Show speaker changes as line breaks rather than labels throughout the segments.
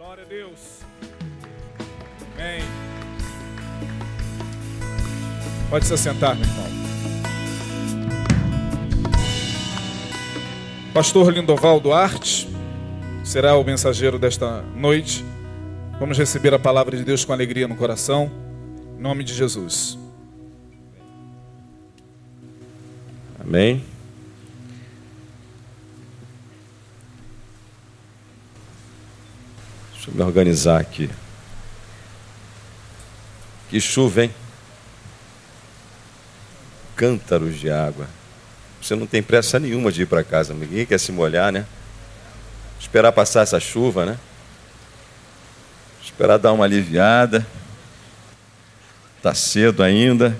Glória a Deus. Amém. Pode se assentar, meu irmão. Pastor Lindoval Duarte será o mensageiro desta noite. Vamos receber a palavra de Deus com alegria no coração. Em nome de Jesus.
Amém. Me organizar aqui. Que chuva, hein? Cântaros de água. Você não tem pressa nenhuma de ir para casa, ninguém quer se molhar, né? Esperar passar essa chuva, né? Esperar dar uma aliviada. Tá cedo ainda.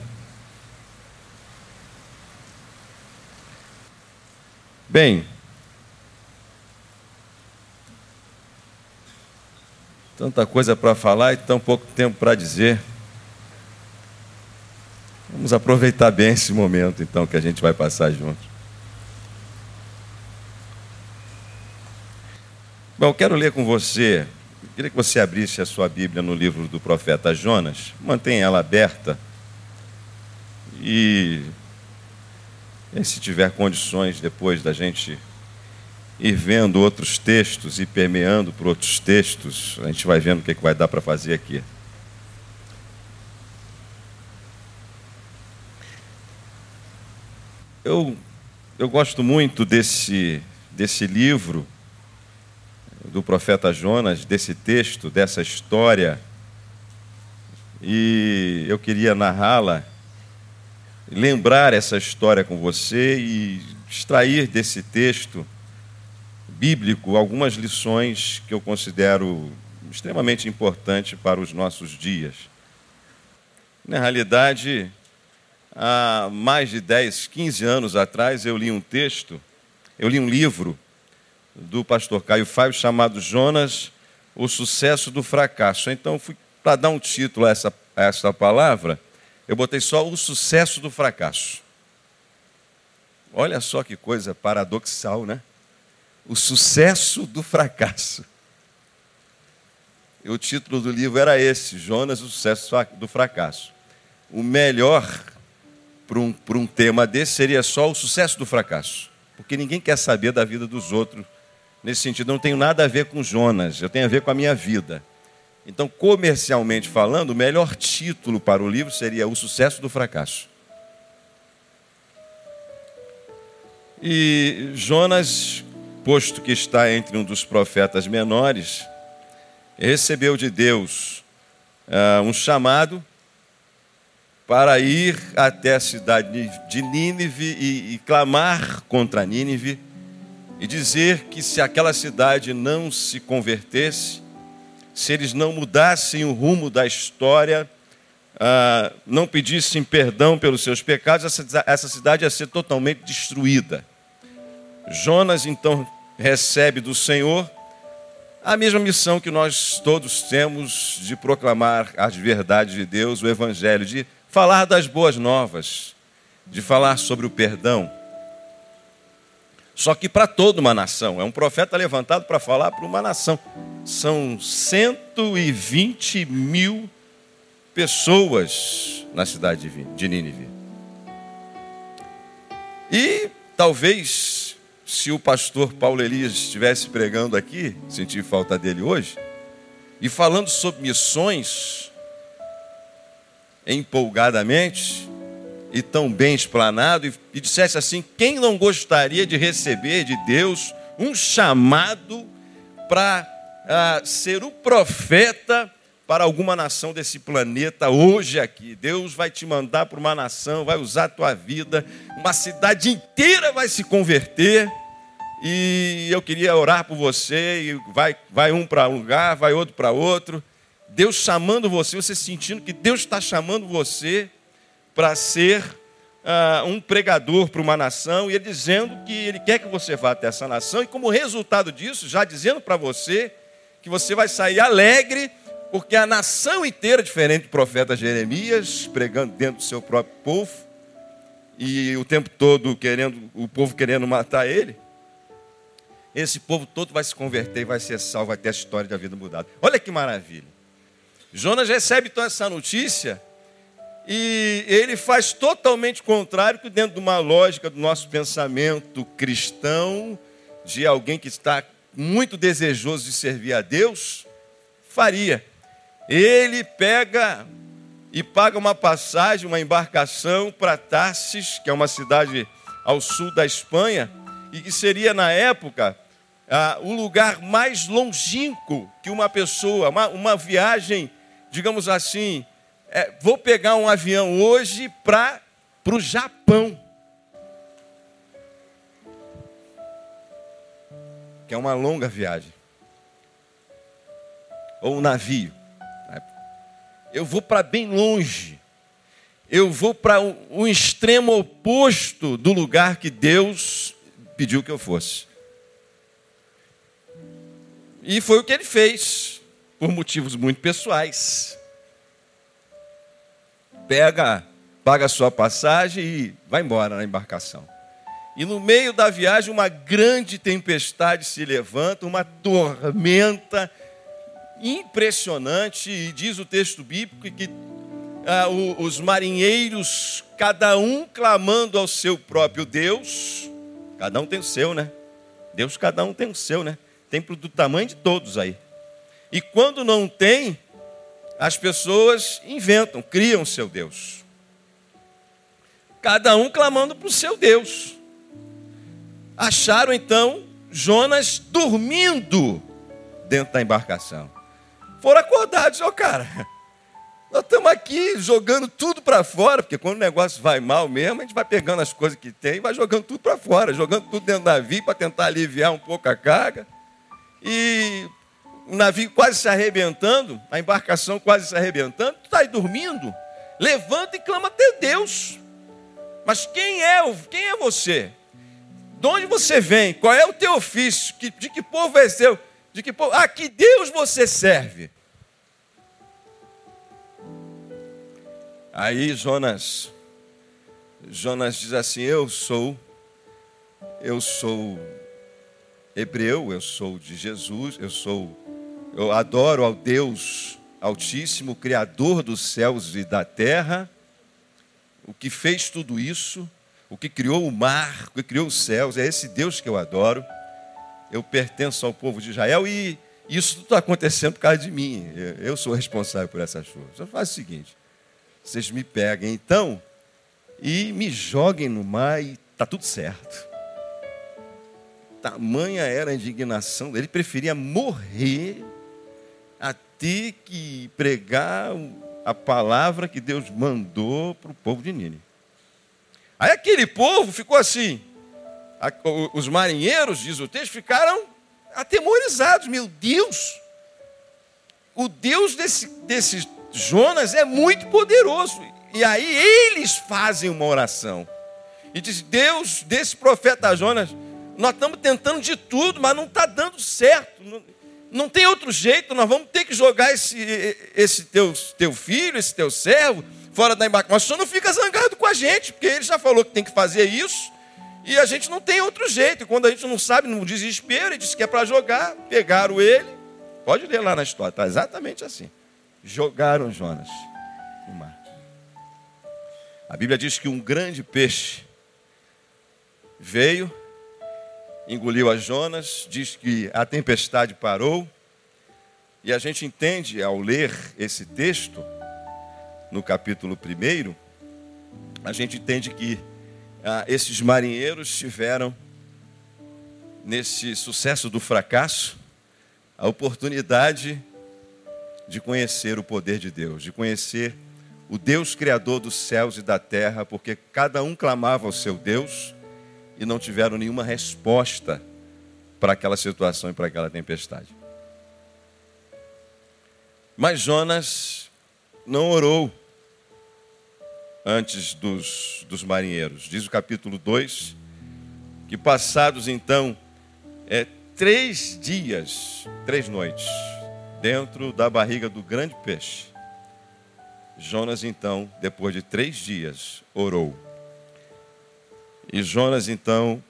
Bem, tanta coisa para falar e tão pouco tempo para dizer. Vamos aproveitar bem esse momento, então, que a gente vai passar juntos. Bom, eu quero ler com você. Eu queria que você abrisse a sua Bíblia no livro do profeta Jonas. Mantenha ela aberta. E, e se tiver condições depois da gente ir vendo outros textos e permeando por outros textos, a gente vai vendo o que, é que vai dar para fazer aqui. Eu, eu gosto muito desse, desse livro do profeta Jonas, desse texto, dessa história, e eu queria narrá-la, lembrar essa história com você e extrair desse texto bíblico algumas lições que eu considero extremamente importantes para os nossos dias. Na realidade, há mais de 10, 15 anos atrás, eu li um texto, eu li um livro do pastor Caio Fábio chamado Jonas, o sucesso do fracasso. Então, fui para dar um título a essa, a essa palavra, eu botei só o sucesso do fracasso. Olha só que coisa paradoxal, né? O sucesso do fracasso. O título do livro era esse: Jonas, o sucesso do fracasso. O melhor para um, para um tema desse seria só o sucesso do fracasso. Porque ninguém quer saber da vida dos outros. Nesse sentido, não tenho nada a ver com Jonas, eu tenho a ver com a minha vida. Então, comercialmente falando, o melhor título para o livro seria O Sucesso do Fracasso. E Jonas, posto que está entre um dos profetas menores, recebeu de Deus uh, um chamado para ir até a cidade de Nínive e, e clamar contra Nínive e dizer que se aquela cidade não se convertesse, se eles não mudassem o rumo da história, ah, não pedissem perdão pelos seus pecados, essa, essa cidade ia ser totalmente destruída. Jonas então recebe do Senhor a mesma missão que nós todos temos de proclamar as verdades de Deus, o Evangelho, de falar das boas novas, de falar sobre o perdão. Só que para toda uma nação, é um profeta levantado para falar para uma nação. São 120 mil pessoas na cidade de Nínive. E talvez, se o pastor Paulo Elias estivesse pregando aqui, senti falta dele hoje, e falando sobre missões, empolgadamente e tão bem explanado e, e dissesse assim: quem não gostaria de receber de Deus um chamado para uh, ser o profeta para alguma nação desse planeta hoje aqui? Deus vai te mandar para uma nação, vai usar a tua vida, uma cidade inteira vai se converter. E eu queria orar por você, e vai, vai um para um lugar, vai outro para outro. Deus chamando você, você sentindo que Deus está chamando você para ser uh, um pregador para uma nação, e Ele dizendo que Ele quer que você vá até essa nação, e como resultado disso, já dizendo para você que você vai sair alegre, porque a nação inteira, diferente do profeta Jeremias, pregando dentro do seu próprio povo, e o tempo todo querendo, o povo querendo matar ele. Esse povo todo vai se converter, vai ser salvo, vai ter a história da vida mudada. Olha que maravilha. Jonas recebe então essa notícia e ele faz totalmente contrário que dentro de uma lógica do nosso pensamento cristão, de alguém que está muito desejoso de servir a Deus, faria. Ele pega e paga uma passagem, uma embarcação para Tarsis, que é uma cidade ao sul da Espanha, e que seria na época ah, o lugar mais longínquo que uma pessoa, uma, uma viagem, digamos assim, é, vou pegar um avião hoje para o Japão. Que é uma longa viagem. Ou um navio. Eu vou para bem longe. Eu vou para o extremo oposto do lugar que Deus pediu que eu fosse. E foi o que ele fez, por motivos muito pessoais. Pega, paga a sua passagem e vai embora na embarcação. E no meio da viagem, uma grande tempestade se levanta, uma tormenta impressionante, e diz o texto bíblico que ah, os marinheiros, cada um clamando ao seu próprio Deus, cada um tem o seu, né? Deus, cada um tem o seu, né? Tem do tamanho de todos aí. E quando não tem, as pessoas inventam, criam seu Deus. Cada um clamando para o seu Deus. Acharam então Jonas dormindo dentro da embarcação. Foram acordados, ó oh, cara. Nós estamos aqui jogando tudo para fora, porque quando o negócio vai mal mesmo, a gente vai pegando as coisas que tem e vai jogando tudo para fora, jogando tudo dentro do navio para tentar aliviar um pouco a carga. E o navio quase se arrebentando, a embarcação quase se arrebentando, tu está aí dormindo, levanta e clama até Deus. Mas quem é, quem é você? De onde você vem? Qual é o teu ofício? De que povo é seu? De que povo? Ah, que Deus você serve? Aí Jonas, Jonas diz assim: Eu sou, eu sou hebreu, eu sou de Jesus, eu sou, eu adoro ao Deus Altíssimo, Criador dos céus e da terra, o que fez tudo isso, o que criou o mar, o que criou os céus, é esse Deus que eu adoro. Eu pertenço ao povo de Israel e isso tudo está acontecendo por causa de mim. Eu sou responsável por essas coisas. Então faz o seguinte: vocês me peguem então e me joguem no mar e está tudo certo. Tamanha era a indignação dele, preferia morrer a ter que pregar a palavra que Deus mandou para o povo de Nínive. Aí aquele povo ficou assim, os marinheiros, diz o texto, ficaram atemorizados. Meu Deus, o Deus desse, desse Jonas é muito poderoso. E aí eles fazem uma oração. E diz: Deus, desse profeta Jonas, nós estamos tentando de tudo, mas não está dando certo. Não, não, tem outro jeito, nós vamos ter que jogar esse, esse teu, teu filho, esse teu servo, fora da embarcação. Mas o senhor não fica zangado com a gente, porque ele já falou que tem que fazer isso, e a gente não tem outro jeito. E quando a gente não sabe, no desespero, ele disse que é para jogar, pegaram ele. Pode ler lá na história, está exatamente assim. Jogaram Jonas no mar. A Bíblia diz que um grande peixe veio engoliu a Jonas, diz que a tempestade parou, e a gente entende ao ler esse texto, no capítulo 1, a gente entende que ah, esses marinheiros tiveram, nesse sucesso do fracasso, a oportunidade de conhecer o poder de Deus, de conhecer o Deus Criador dos céus e da terra, porque cada um clamava ao seu Deus e não tiveram nenhuma resposta para aquela situação e para aquela tempestade. Mas Jonas não orou antes dos, dos marinheiros. Diz o capítulo 2 que, passados então é, três dias, três noites, dentro da barriga do grande peixe, Jonas então, depois de três dias, orou. E Jonas então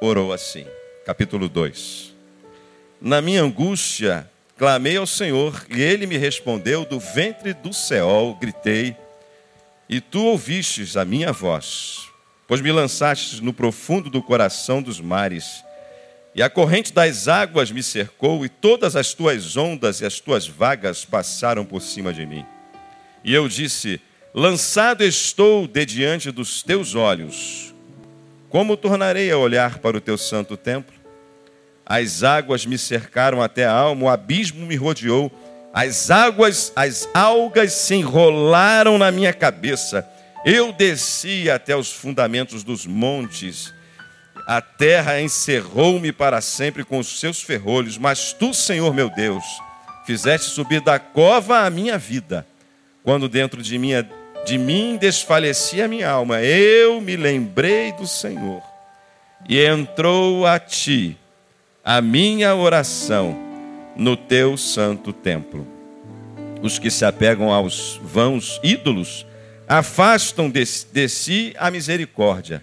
orou assim: capítulo 2. Na minha angústia, clamei ao Senhor, e ele me respondeu do ventre do Seol, gritei, e tu ouvistes a minha voz, pois me lançastes no profundo do coração dos mares, e a corrente das águas me cercou, e todas as tuas ondas e as tuas vagas passaram por cima de mim. E eu disse: Lançado estou de diante dos teus olhos, como tornarei a olhar para o teu santo templo? As águas me cercaram até a alma, o abismo me rodeou, as águas, as algas se enrolaram na minha cabeça. Eu desci até os fundamentos dos montes. A terra encerrou-me para sempre com os seus ferrolhos, mas tu, Senhor meu Deus, fizeste subir da cova a minha vida. Quando dentro de mim, de mim desfalecia a minha alma, eu me lembrei do Senhor. E entrou a ti a minha oração no teu santo templo. Os que se apegam aos vãos ídolos afastam de, de si a misericórdia.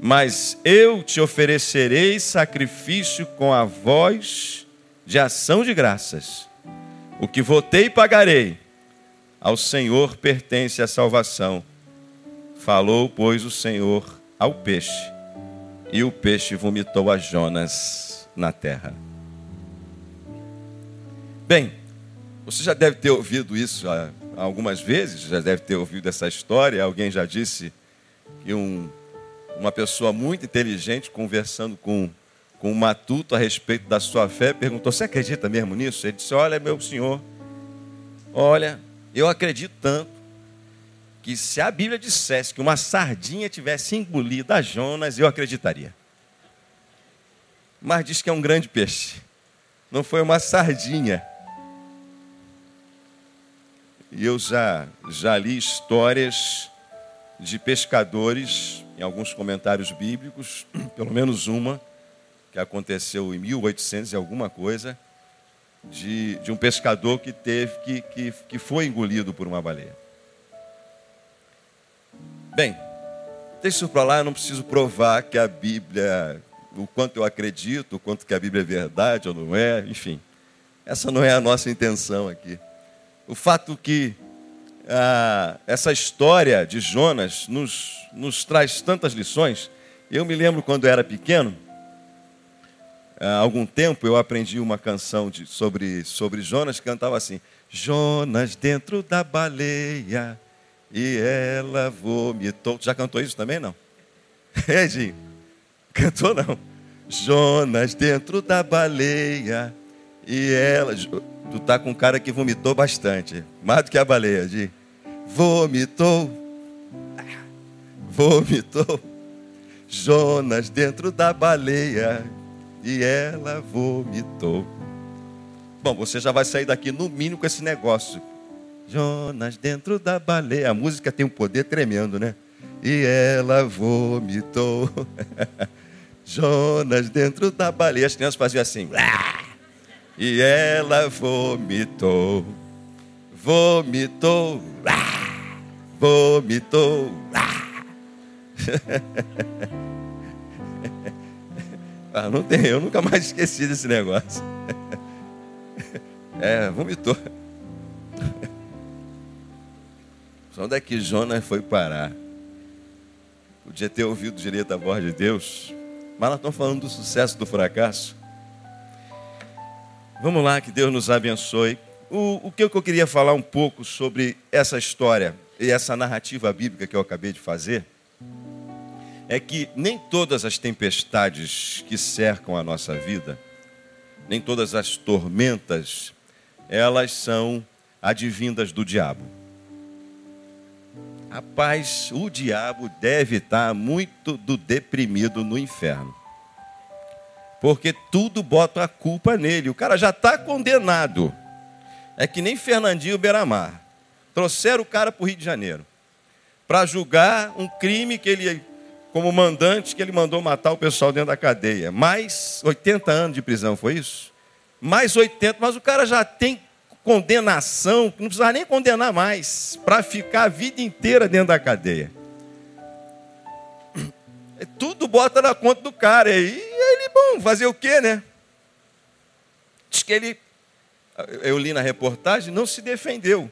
Mas eu te oferecerei sacrifício com a voz de ação de graças. O que votei pagarei. Ao Senhor pertence a salvação. Falou, pois, o Senhor ao peixe, e o peixe vomitou a Jonas na terra. Bem, você já deve ter ouvido isso algumas vezes, já deve ter ouvido essa história. Alguém já disse que um, uma pessoa muito inteligente conversando com, com um matuto a respeito da sua fé perguntou: Você acredita mesmo nisso? Ele disse: Olha, meu senhor, olha, eu acredito tanto que se a Bíblia dissesse que uma sardinha tivesse engolido a Jonas, eu acreditaria mas diz que é um grande peixe. Não foi uma sardinha. E eu já, já li histórias de pescadores, em alguns comentários bíblicos, pelo menos uma, que aconteceu em 1800 e alguma coisa, de, de um pescador que teve que, que, que foi engolido por uma baleia. Bem, deixa isso para lá, eu não preciso provar que a Bíblia o quanto eu acredito, o quanto que a Bíblia é verdade ou não é, enfim. Essa não é a nossa intenção aqui. O fato que ah, essa história de Jonas nos, nos traz tantas lições. Eu me lembro quando eu era pequeno, há algum tempo eu aprendi uma canção de, sobre, sobre Jonas que cantava assim: Jonas dentro da baleia e ela vomitou. Já cantou isso também? Não? Edinho, cantou não. Jonas dentro da baleia. E ela. Tu tá com um cara que vomitou bastante. Mais do que a baleia, de vomitou. Vomitou. Jonas dentro da baleia. E ela vomitou. Bom, você já vai sair daqui no mínimo com esse negócio. Jonas dentro da baleia. A música tem um poder tremendo, né? E ela vomitou. Jonas dentro da baleia. As crianças faziam assim. E ela vomitou. Vomitou. Vomitou. ah, não tem, eu nunca mais esqueci desse negócio. É, vomitou. Onde é que Jonas foi parar? Podia ter ouvido direito a voz de Deus. Mas nós estamos falando do sucesso, do fracasso. Vamos lá, que Deus nos abençoe. O, o que eu queria falar um pouco sobre essa história e essa narrativa bíblica que eu acabei de fazer é que nem todas as tempestades que cercam a nossa vida, nem todas as tormentas, elas são advindas do diabo. Rapaz, o diabo deve estar muito do deprimido no inferno. Porque tudo bota a culpa nele. O cara já está condenado. É que nem Fernandinho Beiramar. Trouxeram o cara para o Rio de Janeiro para julgar um crime que ele, como mandante, que ele mandou matar o pessoal dentro da cadeia. Mais 80 anos de prisão, foi isso? Mais 80, mas o cara já tem condenação, não precisava nem condenar mais, para ficar a vida inteira dentro da cadeia. É tudo bota na conta do cara. E ele, bom, fazer o quê, né? Diz que ele, eu li na reportagem, não se defendeu.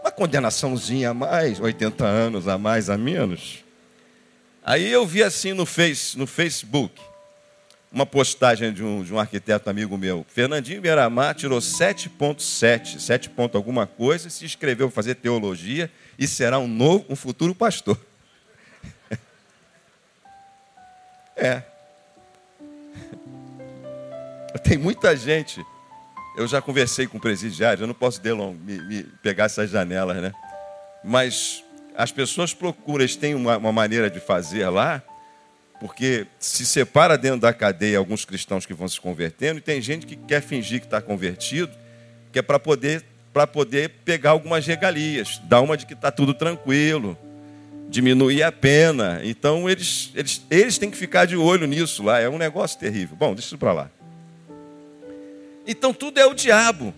Uma condenaçãozinha a mais, 80 anos a mais, a menos. Aí eu vi assim no, face, no Facebook, uma postagem de um, de um arquiteto amigo meu. Fernandinho Beiramar tirou 7.7, 7 ponto alguma coisa, se inscreveu para fazer teologia e será um novo, um futuro pastor. é. Tem muita gente. Eu já conversei com presidiários, eu não posso delong, me, me pegar essas janelas, né? Mas as pessoas procuram, eles têm uma, uma maneira de fazer lá, porque se separa dentro da cadeia alguns cristãos que vão se convertendo, e tem gente que quer fingir que está convertido, que é para poder, poder pegar algumas regalias, dar uma de que está tudo tranquilo, diminuir a pena. Então eles, eles, eles têm que ficar de olho nisso lá, é um negócio terrível. Bom, deixa isso para lá. Então tudo é o diabo.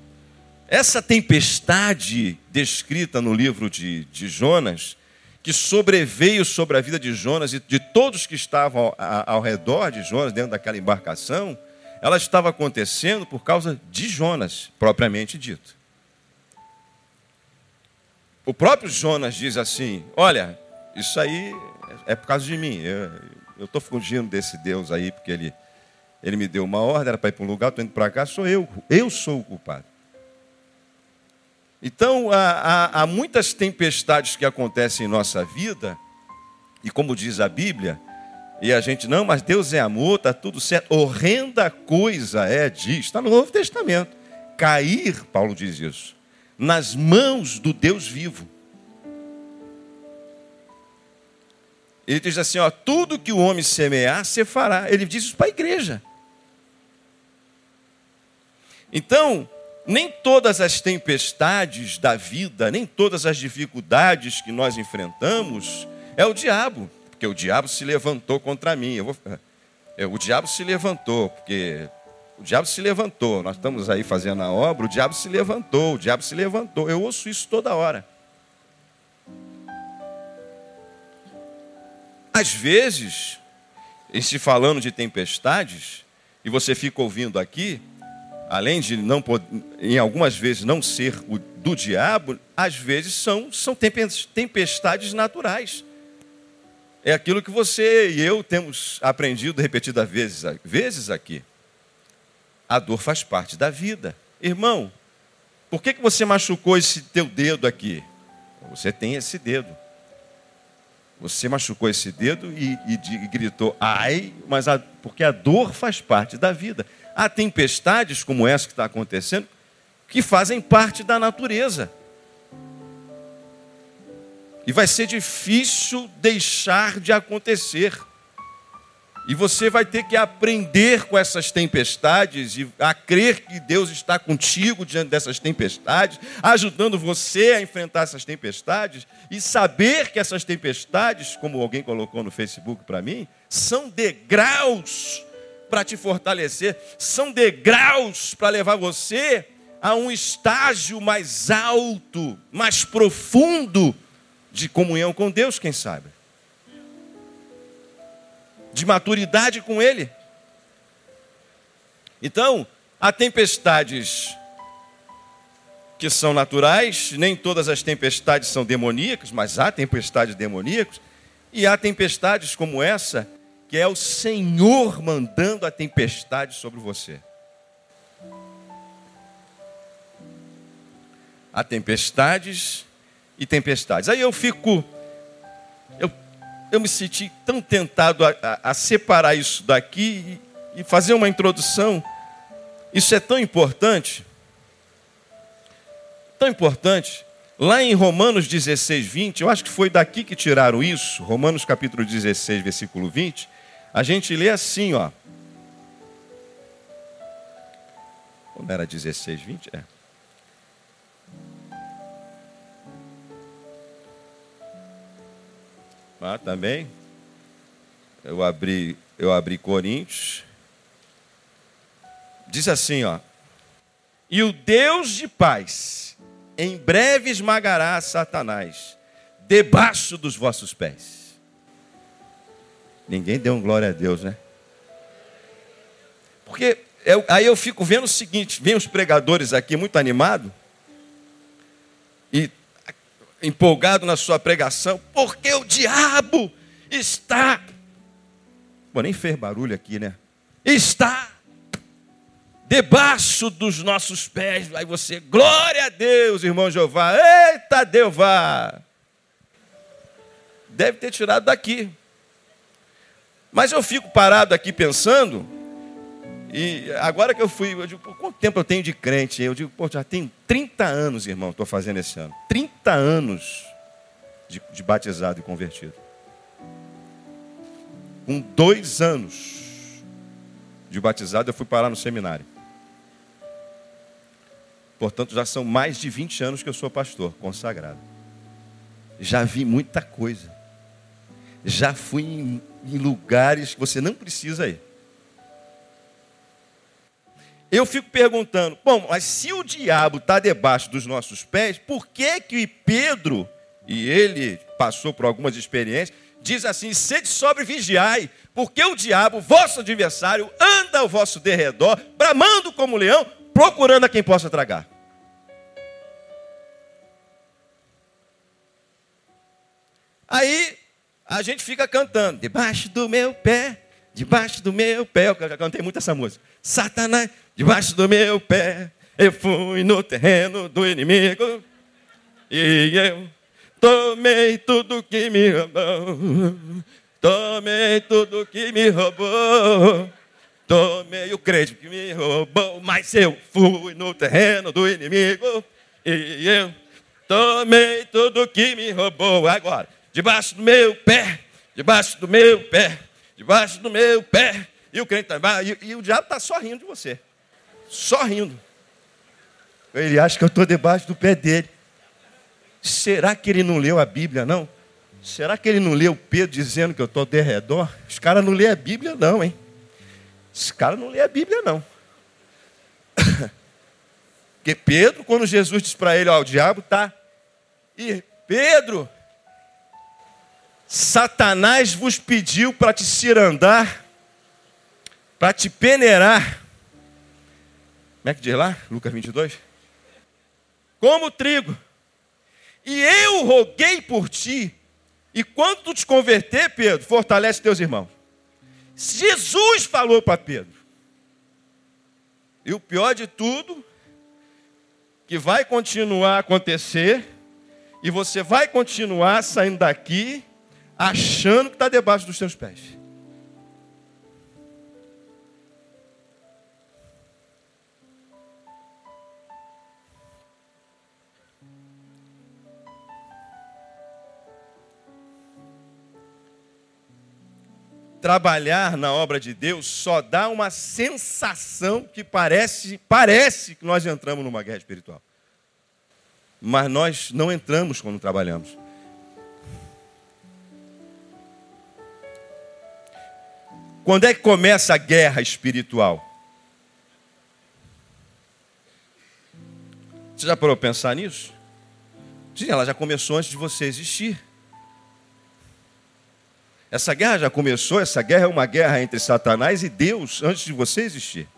Essa tempestade descrita no livro de, de Jonas, que sobreveio sobre a vida de Jonas e de todos que estavam ao, ao redor de Jonas, dentro daquela embarcação, ela estava acontecendo por causa de Jonas, propriamente dito. O próprio Jonas diz assim: Olha, isso aí é por causa de mim. Eu estou fugindo desse Deus aí, porque ele, ele me deu uma ordem, era para ir para um lugar, estou indo para cá, sou eu. Eu sou o culpado. Então, há, há, há, muitas tempestades que acontecem em nossa vida, e como diz a Bíblia, e a gente, não, mas Deus é amor, está tudo certo. Horrenda coisa é, diz, está no Novo Testamento. Cair, Paulo diz isso, nas mãos do Deus vivo. Ele diz assim: ó, tudo que o homem semear, você fará. Ele diz isso para a igreja. Então, nem todas as tempestades da vida, nem todas as dificuldades que nós enfrentamos é o diabo, porque o diabo se levantou contra mim. Vou, é, o diabo se levantou, porque o diabo se levantou. Nós estamos aí fazendo a obra, o diabo se levantou, o diabo se levantou. Eu ouço isso toda hora. Às vezes, em se falando de tempestades, e você fica ouvindo aqui, além de não em algumas vezes não ser o do diabo, às vezes são, são tempestades naturais. É aquilo que você e eu temos aprendido repetidas vezes, vezes aqui. A dor faz parte da vida. Irmão, por que, que você machucou esse teu dedo aqui? Você tem esse dedo. Você machucou esse dedo e, e, e gritou, ai, mas a, porque a dor faz parte da vida. Há tempestades como essa que está acontecendo que fazem parte da natureza. E vai ser difícil deixar de acontecer. E você vai ter que aprender com essas tempestades e a crer que Deus está contigo diante dessas tempestades, ajudando você a enfrentar essas tempestades e saber que essas tempestades, como alguém colocou no Facebook para mim, são degraus para te fortalecer, são degraus para levar você a um estágio mais alto, mais profundo de comunhão com Deus, quem sabe. De maturidade com Ele. Então, há tempestades que são naturais, nem todas as tempestades são demoníacas, mas há tempestades demoníacas, e há tempestades como essa que é o Senhor mandando a tempestade sobre você. Há tempestades e tempestades. Aí eu fico, eu me senti tão tentado a, a, a separar isso daqui e, e fazer uma introdução. Isso é tão importante, tão importante. Lá em Romanos 16, 20, eu acho que foi daqui que tiraram isso, Romanos capítulo 16, versículo 20, a gente lê assim, ó. Como era 16, 20? É. Ah, também. Eu abri, eu abri Coríntios. Diz assim, ó. E o Deus de paz em breve esmagará Satanás debaixo dos vossos pés. Ninguém deu um glória a Deus, né? Porque eu, aí eu fico vendo o seguinte: vem os pregadores aqui muito animados e empolgado na sua pregação, porque o diabo está. Nem fez barulho aqui, né? Está debaixo dos nossos pés. Aí você, glória a Deus, irmão Jeová. Eita, Deus vá. Deve ter tirado daqui. Mas eu fico parado aqui pensando e agora que eu fui, eu digo, quanto tempo eu tenho de crente? Eu digo, pô, já tenho 30 anos, irmão, estou fazendo esse ano. 30 anos de, de batizado e convertido. Com dois anos de batizado, eu fui parar no seminário. Portanto, já são mais de 20 anos que eu sou pastor, consagrado. Já vi muita coisa. Já fui em, em lugares que você não precisa ir. Eu fico perguntando, bom, mas se o diabo está debaixo dos nossos pés, por que que Pedro, e ele passou por algumas experiências, diz assim, sede sobre vigiai, porque o diabo, vosso adversário, anda ao vosso derredor, bramando como leão, procurando a quem possa tragar. Aí a gente fica cantando, debaixo do meu pé, debaixo do meu pé. Eu já cantei muito essa música. Satanás, debaixo do meu pé, eu fui no terreno do inimigo e eu tomei tudo que me roubou. Tomei tudo que me roubou. Tomei o crédito que me roubou, mas eu fui no terreno do inimigo e eu tomei tudo que me roubou. Agora, debaixo do meu pé, debaixo do meu pé, debaixo do meu pé. E o crente está, e, e o diabo está só rindo de você. Só rindo. Ele acha que eu estou debaixo do pé dele. Será que ele não leu a Bíblia, não? Será que ele não leu Pedro dizendo que eu estou de redor? Os caras não lêem a Bíblia, não, hein? Os caras não lêem a Bíblia, não. Porque Pedro, quando Jesus disse para ele, ó, o diabo está. E Pedro, Satanás vos pediu para te cirandar, para te peneirar. Como é que diz lá? Lucas 22. Como trigo. E eu roguei por ti. E quando tu te converter, Pedro, fortalece teus irmãos. Jesus falou para Pedro. E o pior de tudo, que vai continuar a acontecer, e você vai continuar saindo daqui achando que está debaixo dos seus pés. Trabalhar na obra de Deus só dá uma sensação que parece, parece que nós entramos numa guerra espiritual. Mas nós não entramos quando trabalhamos. Quando é que começa a guerra espiritual? Você já parou para pensar nisso? Sim, ela já começou antes de você existir. Essa guerra já começou, essa guerra é uma guerra entre Satanás e Deus antes de você existir.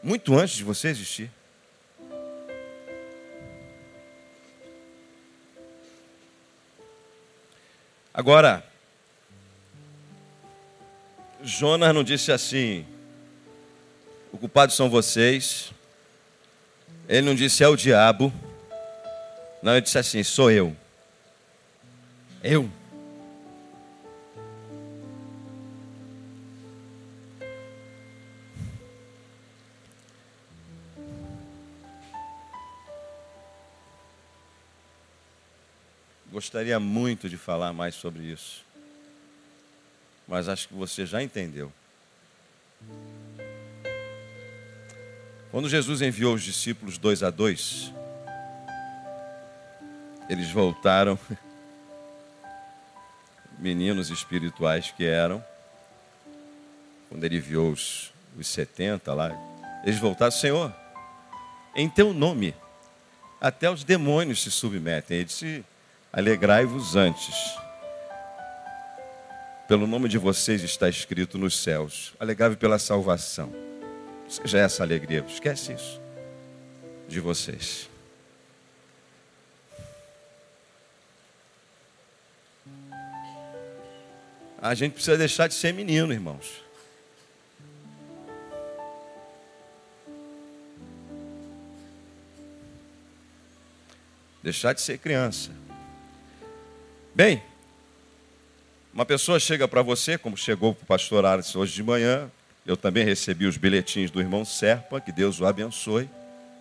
Muito antes de você existir. Agora, Jonas não disse assim: o culpado são vocês. Ele não disse é o diabo. Não, ele disse assim: sou eu. Eu. Gostaria muito de falar mais sobre isso. Mas acho que você já entendeu. Quando Jesus enviou os discípulos dois a dois, eles voltaram, meninos espirituais que eram, quando ele enviou os, os 70 lá, eles voltaram, Senhor, em teu nome, até os demônios se submetem. Ele disse, Alegrai-vos antes. Pelo nome de vocês está escrito nos céus. Alegrai-vos pela salvação. Seja essa alegria. Esquece isso de vocês. A gente precisa deixar de ser menino, irmãos. Deixar de ser criança. Bem, uma pessoa chega para você, como chegou para o pastor Ares hoje de manhã, eu também recebi os bilhetinhos do irmão Serpa, que Deus o abençoe.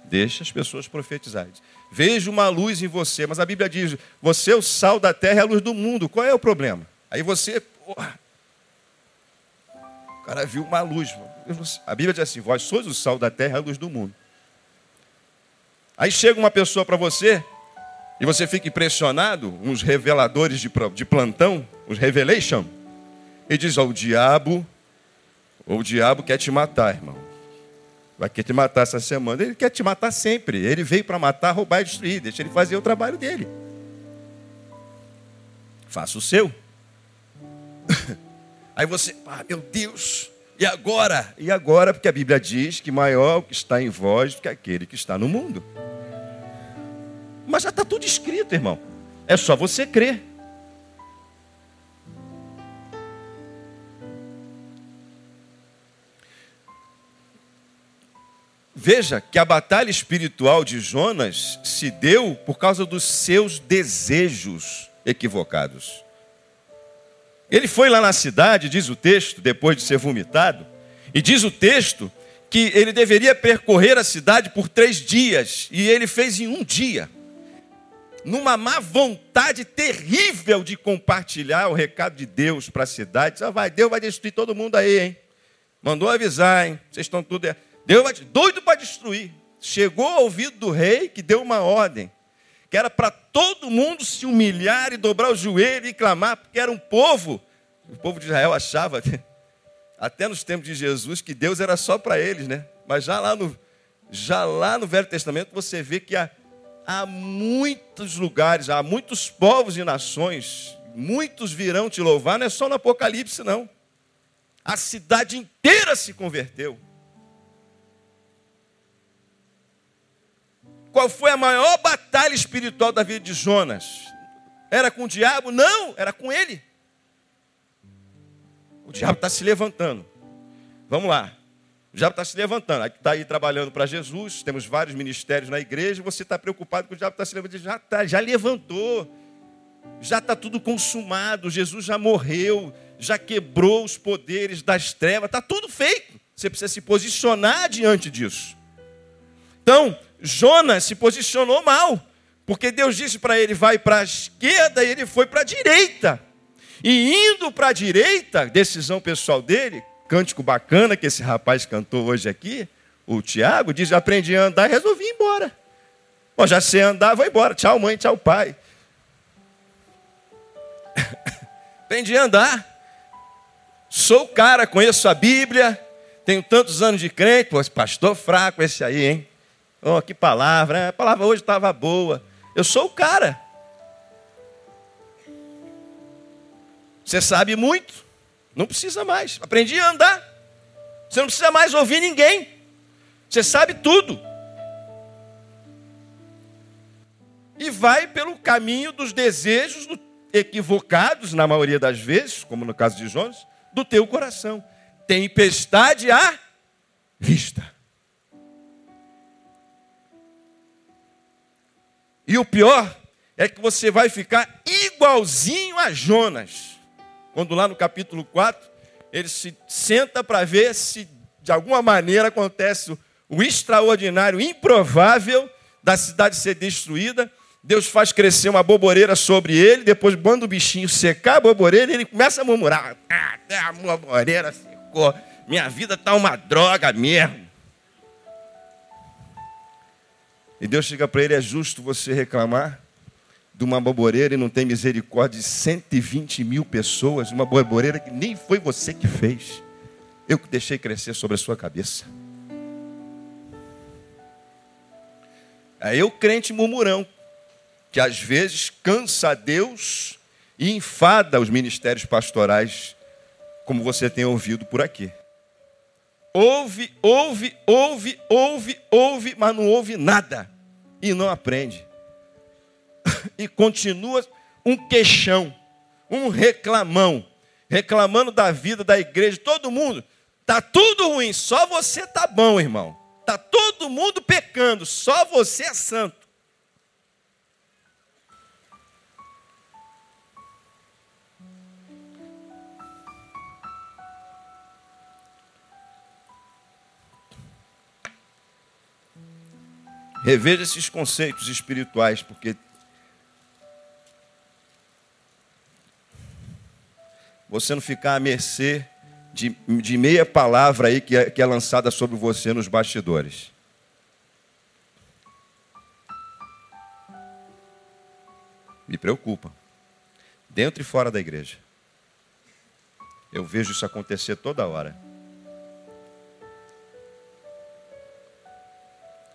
Deixa as pessoas profetizarem. Vejo uma luz em você, mas a Bíblia diz: você é o sal da terra e a luz do mundo. Qual é o problema? Aí você Porra. O cara viu uma luz. A Bíblia diz assim: Vós sois o sal da terra e a luz do mundo. Aí chega uma pessoa para você e você fica impressionado, uns reveladores de, de plantão, os revelation, e diz: Ó, o diabo, o diabo quer te matar, irmão. Vai querer te matar essa semana. Ele quer te matar sempre. Ele veio para matar, roubar e destruir. Deixa ele fazer o trabalho dele. Faça o seu. Aí você, ah, meu Deus, e agora? E agora, porque a Bíblia diz que maior o que está em vós do que aquele que está no mundo. Mas já está tudo escrito, irmão. É só você crer. Veja que a batalha espiritual de Jonas se deu por causa dos seus desejos equivocados. Ele foi lá na cidade, diz o texto, depois de ser vomitado, e diz o texto que ele deveria percorrer a cidade por três dias, e ele fez em um dia, numa má vontade terrível de compartilhar o recado de Deus para a cidade. Ah, vai, Deus vai destruir todo mundo aí, hein? Mandou avisar, hein? Vocês estão tudo. Deus vai doido para destruir. Chegou ao ouvido do rei que deu uma ordem que era para todo mundo se humilhar e dobrar o joelho e clamar, porque era um povo. O povo de Israel achava, até nos tempos de Jesus, que Deus era só para eles, né? Mas já lá no, já lá no Velho Testamento você vê que há, há muitos lugares, há muitos povos e nações, muitos virão te louvar, não é só no Apocalipse, não. A cidade inteira se converteu. Qual foi a maior batalha espiritual da vida de Jonas? Era com o diabo? Não, era com ele. O diabo está se levantando. Vamos lá. Diabo está se levantando. Está aí trabalhando para Jesus. Temos vários ministérios na igreja. Você está preocupado que o diabo está se levantando. Já, tá, já levantou. Já está tudo consumado. Jesus já morreu. Já quebrou os poderes das trevas. Está tudo feito. Você precisa se posicionar diante disso. Então, Jonas se posicionou mal, porque Deus disse para ele: vai para a esquerda, e ele foi para a direita. E indo para a direita, decisão pessoal dele, cântico bacana que esse rapaz cantou hoje aqui, o Tiago, diz: aprendi a andar e resolvi ir embora. Bom, já sei andar, vou embora. Tchau, mãe, tchau, pai. aprendi a andar. Sou cara, conheço a Bíblia, tenho tantos anos de crente, pô, pastor fraco esse aí, hein? Oh, que palavra, a palavra hoje estava boa. Eu sou o cara. Você sabe muito, não precisa mais. Aprendi a andar. Você não precisa mais ouvir ninguém. Você sabe tudo. E vai pelo caminho dos desejos equivocados, na maioria das vezes, como no caso de Jonas, do teu coração. Tempestade à vista. E o pior é que você vai ficar igualzinho a Jonas. Quando lá no capítulo 4, ele se senta para ver se de alguma maneira acontece o extraordinário, improvável da cidade ser destruída. Deus faz crescer uma boboreira sobre ele, depois manda o bichinho secar a boboreira e ele começa a murmurar: ah, até a boboreira secou, minha vida está uma droga mesmo. E Deus chega para ele: é justo você reclamar de uma boboreira e não tem misericórdia de 120 mil pessoas, uma boboreira que nem foi você que fez. Eu que deixei crescer sobre a sua cabeça. Aí eu, crente murmurão, que às vezes cansa a Deus e enfada os ministérios pastorais, como você tem ouvido por aqui. Ouve, ouve, ouve, ouve, ouve, mas não ouve nada e não aprende. E continua um queixão, um reclamão, reclamando da vida da igreja, todo mundo. Tá tudo ruim, só você tá bom, irmão. Tá todo mundo pecando, só você é santo. Reveja esses conceitos espirituais, porque você não ficar à mercê de, de meia palavra aí que é, que é lançada sobre você nos bastidores. Me preocupa. Dentro e fora da igreja. Eu vejo isso acontecer toda hora.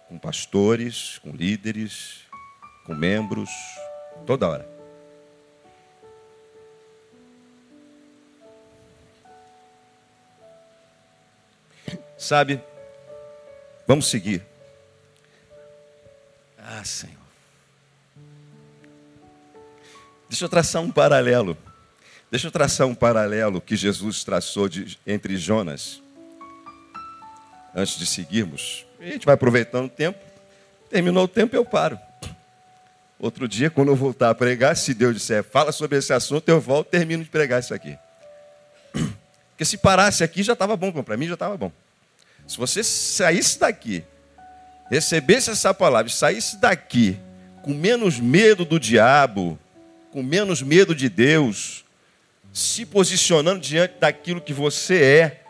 com pastores, com líderes, com membros, toda hora. Sabe, vamos seguir. Ah, Senhor. Deixa eu traçar um paralelo. Deixa eu traçar um paralelo que Jesus traçou de, entre Jonas. Antes de seguirmos, a gente vai aproveitando o tempo. Terminou o tempo, eu paro. Outro dia, quando eu voltar a pregar, se Deus disser, fala sobre esse assunto, eu volto e termino de pregar isso aqui. Porque se parasse aqui, já estava bom, para mim já estava bom. Se você saísse daqui, recebesse essa palavra, saísse daqui com menos medo do diabo, com menos medo de Deus, se posicionando diante daquilo que você é,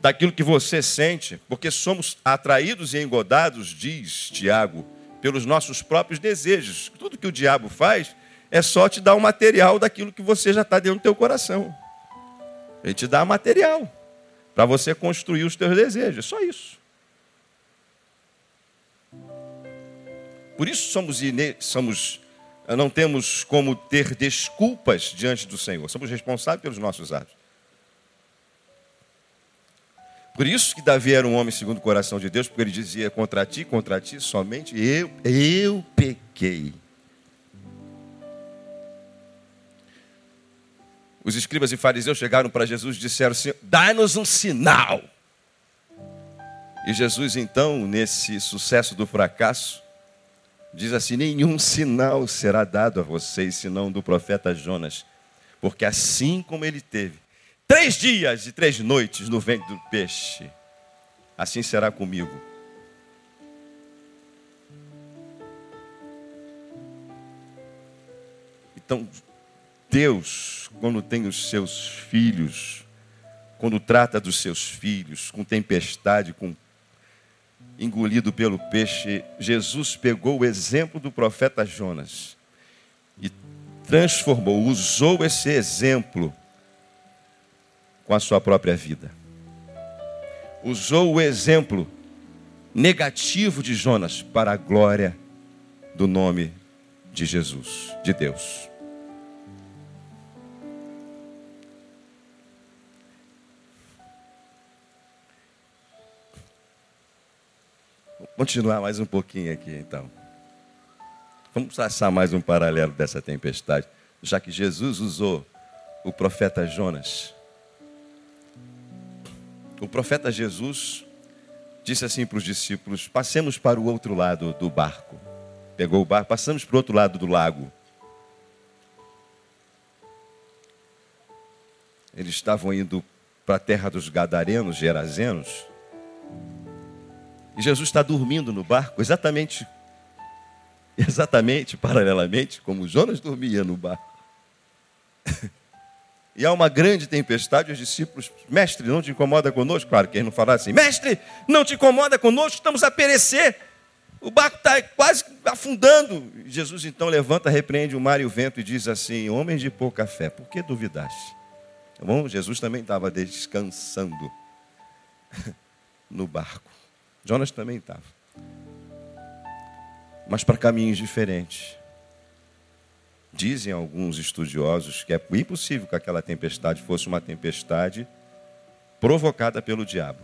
daquilo que você sente, porque somos atraídos e engodados, diz Tiago, pelos nossos próprios desejos. Tudo que o diabo faz é só te dar o material daquilo que você já está dentro do teu coração. Ele te dá material para você construir os teus desejos. É só isso. Por isso somos, somos não temos como ter desculpas diante do Senhor. Somos responsáveis pelos nossos atos. Por isso que Davi era um homem segundo o coração de Deus, porque ele dizia: contra ti, contra ti, somente eu, eu pequei. Os escribas e fariseus chegaram para Jesus e disseram assim: dá-nos um sinal. E Jesus, então, nesse sucesso do fracasso, diz assim: nenhum sinal será dado a vocês, senão do profeta Jonas, porque assim como ele teve três dias e três noites no ventre do peixe. Assim será comigo. Então, Deus, quando tem os seus filhos, quando trata dos seus filhos com tempestade, com engolido pelo peixe, Jesus pegou o exemplo do profeta Jonas e transformou, usou esse exemplo com a sua própria vida. Usou o exemplo negativo de Jonas para a glória do nome de Jesus, de Deus. Continuar mais um pouquinho aqui, então. Vamos traçar mais um paralelo dessa tempestade, já que Jesus usou o profeta Jonas o profeta Jesus disse assim para os discípulos: Passemos para o outro lado do barco. Pegou o barco, passamos para o outro lado do lago. Eles estavam indo para a terra dos Gadarenos, Gerazenos. E Jesus está dormindo no barco, exatamente, exatamente, paralelamente, como Jonas dormia no barco. e há uma grande tempestade, os discípulos, mestre, não te incomoda conosco? Claro que eles não falaram assim, mestre, não te incomoda conosco, estamos a perecer. O barco está quase afundando. Jesus então levanta, repreende o mar e o vento e diz assim: Homens de pouca fé, por que duvidaste? Bom? Jesus também estava descansando no barco. Jonas também estava. Mas para caminhos diferentes. Dizem alguns estudiosos que é impossível que aquela tempestade fosse uma tempestade provocada pelo diabo.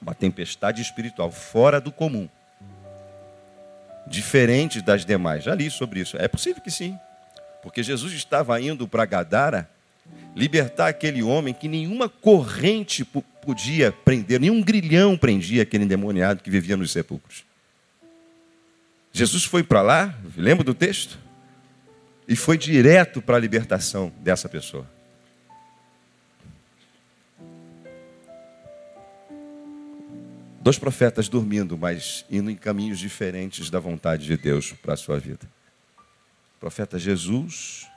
Uma tempestade espiritual fora do comum. Diferente das demais. Já li sobre isso. É possível que sim. Porque Jesus estava indo para Gadara libertar aquele homem que nenhuma corrente podia prender, nenhum grilhão prendia aquele endemoniado que vivia nos sepulcros. Jesus foi para lá, lembra do texto? E foi direto para a libertação dessa pessoa. Dois profetas dormindo, mas indo em caminhos diferentes da vontade de Deus para a sua vida. O profeta Jesus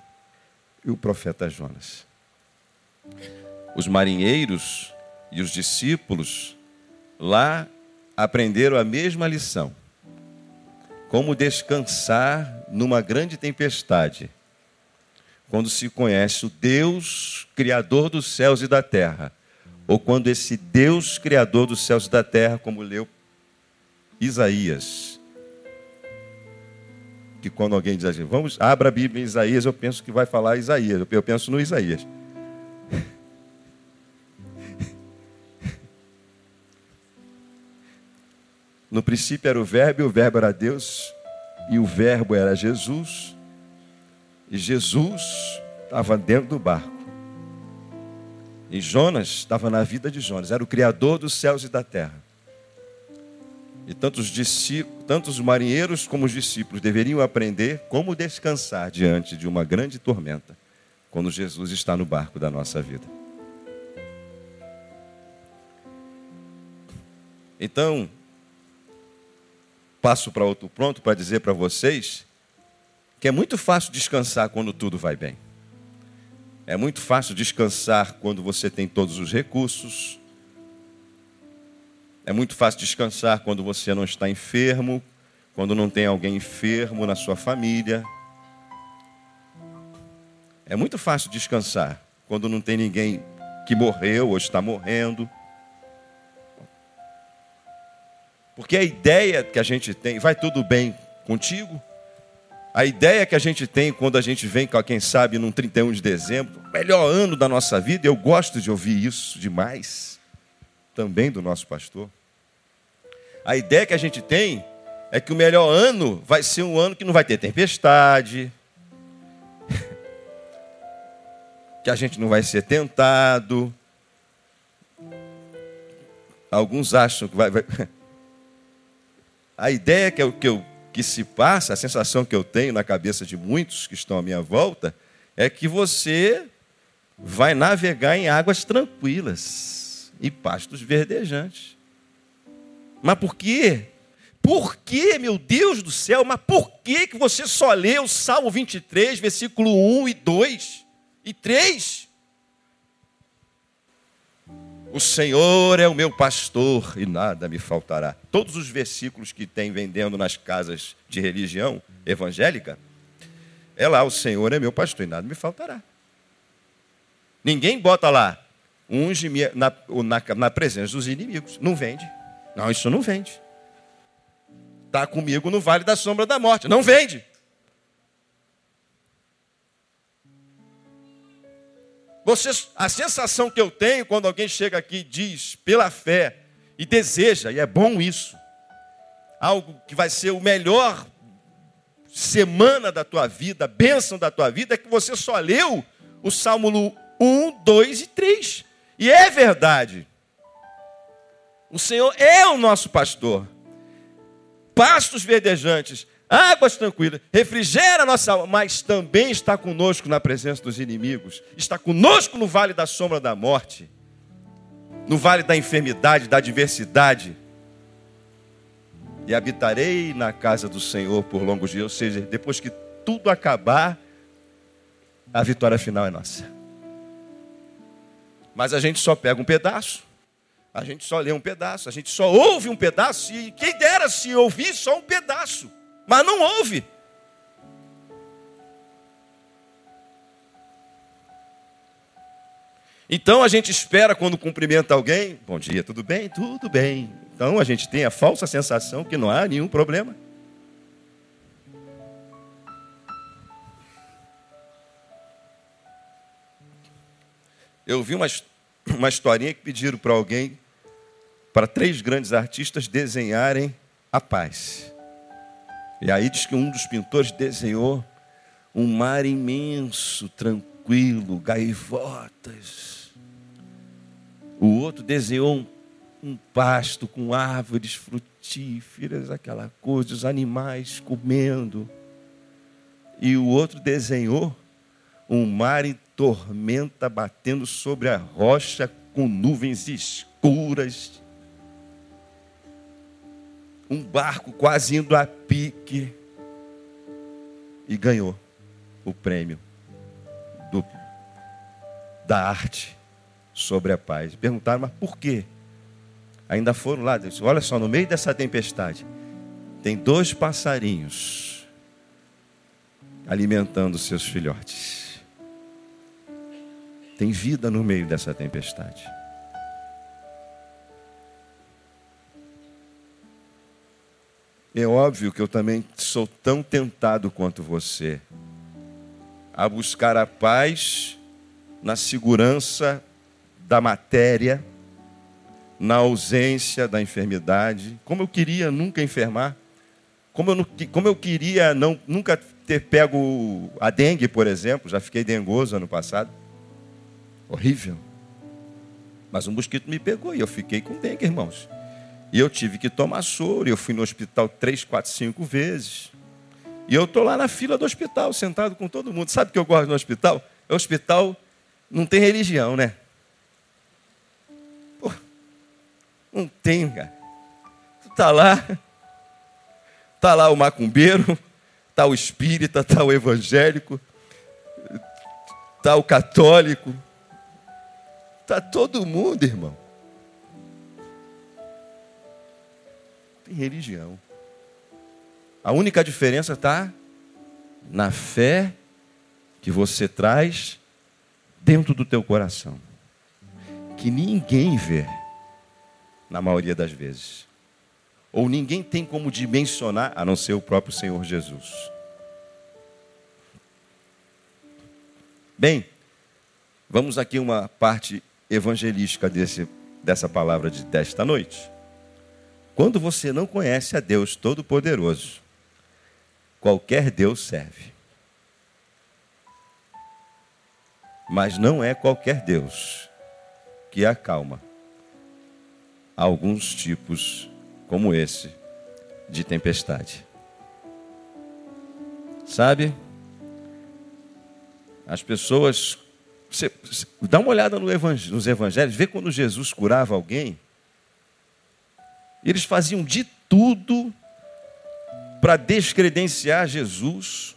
e o profeta Jonas. Os marinheiros e os discípulos lá aprenderam a mesma lição como descansar numa grande tempestade, quando se conhece o Deus Criador dos céus e da terra, ou quando esse Deus Criador dos céus e da terra, como leu Isaías, que quando alguém diz assim, vamos, abra a Bíblia em Isaías, eu penso que vai falar Isaías, eu penso no Isaías. No princípio era o Verbo, e o Verbo era Deus, e o Verbo era Jesus, e Jesus estava dentro do barco. E Jonas estava na vida de Jonas, era o Criador dos céus e da terra. E tanto os, tanto os marinheiros como os discípulos deveriam aprender como descansar diante de uma grande tormenta, quando Jesus está no barco da nossa vida. Então, passo para outro pronto para dizer para vocês que é muito fácil descansar quando tudo vai bem. É muito fácil descansar quando você tem todos os recursos. É muito fácil descansar quando você não está enfermo, quando não tem alguém enfermo na sua família. É muito fácil descansar quando não tem ninguém que morreu ou está morrendo. Porque a ideia que a gente tem, vai tudo bem contigo? A ideia que a gente tem quando a gente vem, quem sabe, num 31 de dezembro, melhor ano da nossa vida, eu gosto de ouvir isso demais, também do nosso pastor. A ideia que a gente tem é que o melhor ano vai ser um ano que não vai ter tempestade, que a gente não vai ser tentado. Alguns acham que vai, vai a ideia que, eu, que, eu, que se passa, a sensação que eu tenho na cabeça de muitos que estão à minha volta, é que você vai navegar em águas tranquilas e pastos verdejantes. Mas por quê? Por que, meu Deus do céu, mas por que, que você só o Salmo 23, versículo 1 e 2 e 3? O Senhor é o meu pastor e nada me faltará. Todos os versículos que tem vendendo nas casas de religião evangélica, é lá, o Senhor é meu pastor e nada me faltará. Ninguém bota lá, unge na, na, na presença dos inimigos. Não vende. Não, isso não vende. Está comigo no vale da sombra da morte. Não vende. Você, a sensação que eu tenho quando alguém chega aqui e diz pela fé e deseja, e é bom isso, algo que vai ser o melhor semana da tua vida, bênção da tua vida, é que você só leu o Salmo 1, 2 e 3. E é verdade. O Senhor é o nosso pastor. Pastos verdejantes, águas tranquilas, refrigera a nossa alma, mas também está conosco na presença dos inimigos, está conosco no vale da sombra da morte, no vale da enfermidade, da adversidade. E habitarei na casa do Senhor por longos dias, ou seja, depois que tudo acabar, a vitória final é nossa. Mas a gente só pega um pedaço, a gente só lê um pedaço, a gente só ouve um pedaço, e quem dera se ouvir só um pedaço mas não houve. Então a gente espera quando cumprimenta alguém, bom dia, tudo bem? Tudo bem. Então a gente tem a falsa sensação que não há nenhum problema. Eu vi uma, uma historinha que pediram para alguém, para três grandes artistas desenharem a paz. E aí diz que um dos pintores desenhou um mar imenso, tranquilo, gaivotas. O outro desenhou um, um pasto com árvores frutíferas, aquela coisa, os animais comendo. E o outro desenhou um mar em tormenta batendo sobre a rocha com nuvens escuras um barco quase indo a pique e ganhou o prêmio do, da arte sobre a paz. Perguntaram, mas por quê? Ainda foram lá, disse, olha só, no meio dessa tempestade, tem dois passarinhos alimentando seus filhotes. Tem vida no meio dessa tempestade. É óbvio que eu também sou tão tentado quanto você a buscar a paz na segurança da matéria, na ausência da enfermidade. Como eu queria nunca enfermar, como eu, como eu queria não, nunca ter pego a dengue, por exemplo, já fiquei dengoso ano passado. Horrível. Mas um mosquito me pegou e eu fiquei com dengue, irmãos. E eu tive que tomar soro. Eu fui no hospital três, quatro, cinco vezes. E eu estou lá na fila do hospital, sentado com todo mundo. Sabe o que eu gosto no hospital? É hospital, não tem religião, né? Pô, não tem, cara. Tu tá lá, tá lá o macumbeiro, tá o espírita, tá o evangélico, tá o católico, tá todo mundo, irmão. Religião. A única diferença está na fé que você traz dentro do teu coração, que ninguém vê, na maioria das vezes, ou ninguém tem como dimensionar, a não ser o próprio Senhor Jesus. Bem, vamos aqui uma parte evangelística desse, dessa palavra de desta noite. Quando você não conhece a Deus Todo-Poderoso, qualquer Deus serve. Mas não é qualquer Deus que acalma alguns tipos, como esse, de tempestade. Sabe? As pessoas. Você, dá uma olhada no nos evangelhos, vê quando Jesus curava alguém. Eles faziam de tudo para descredenciar Jesus.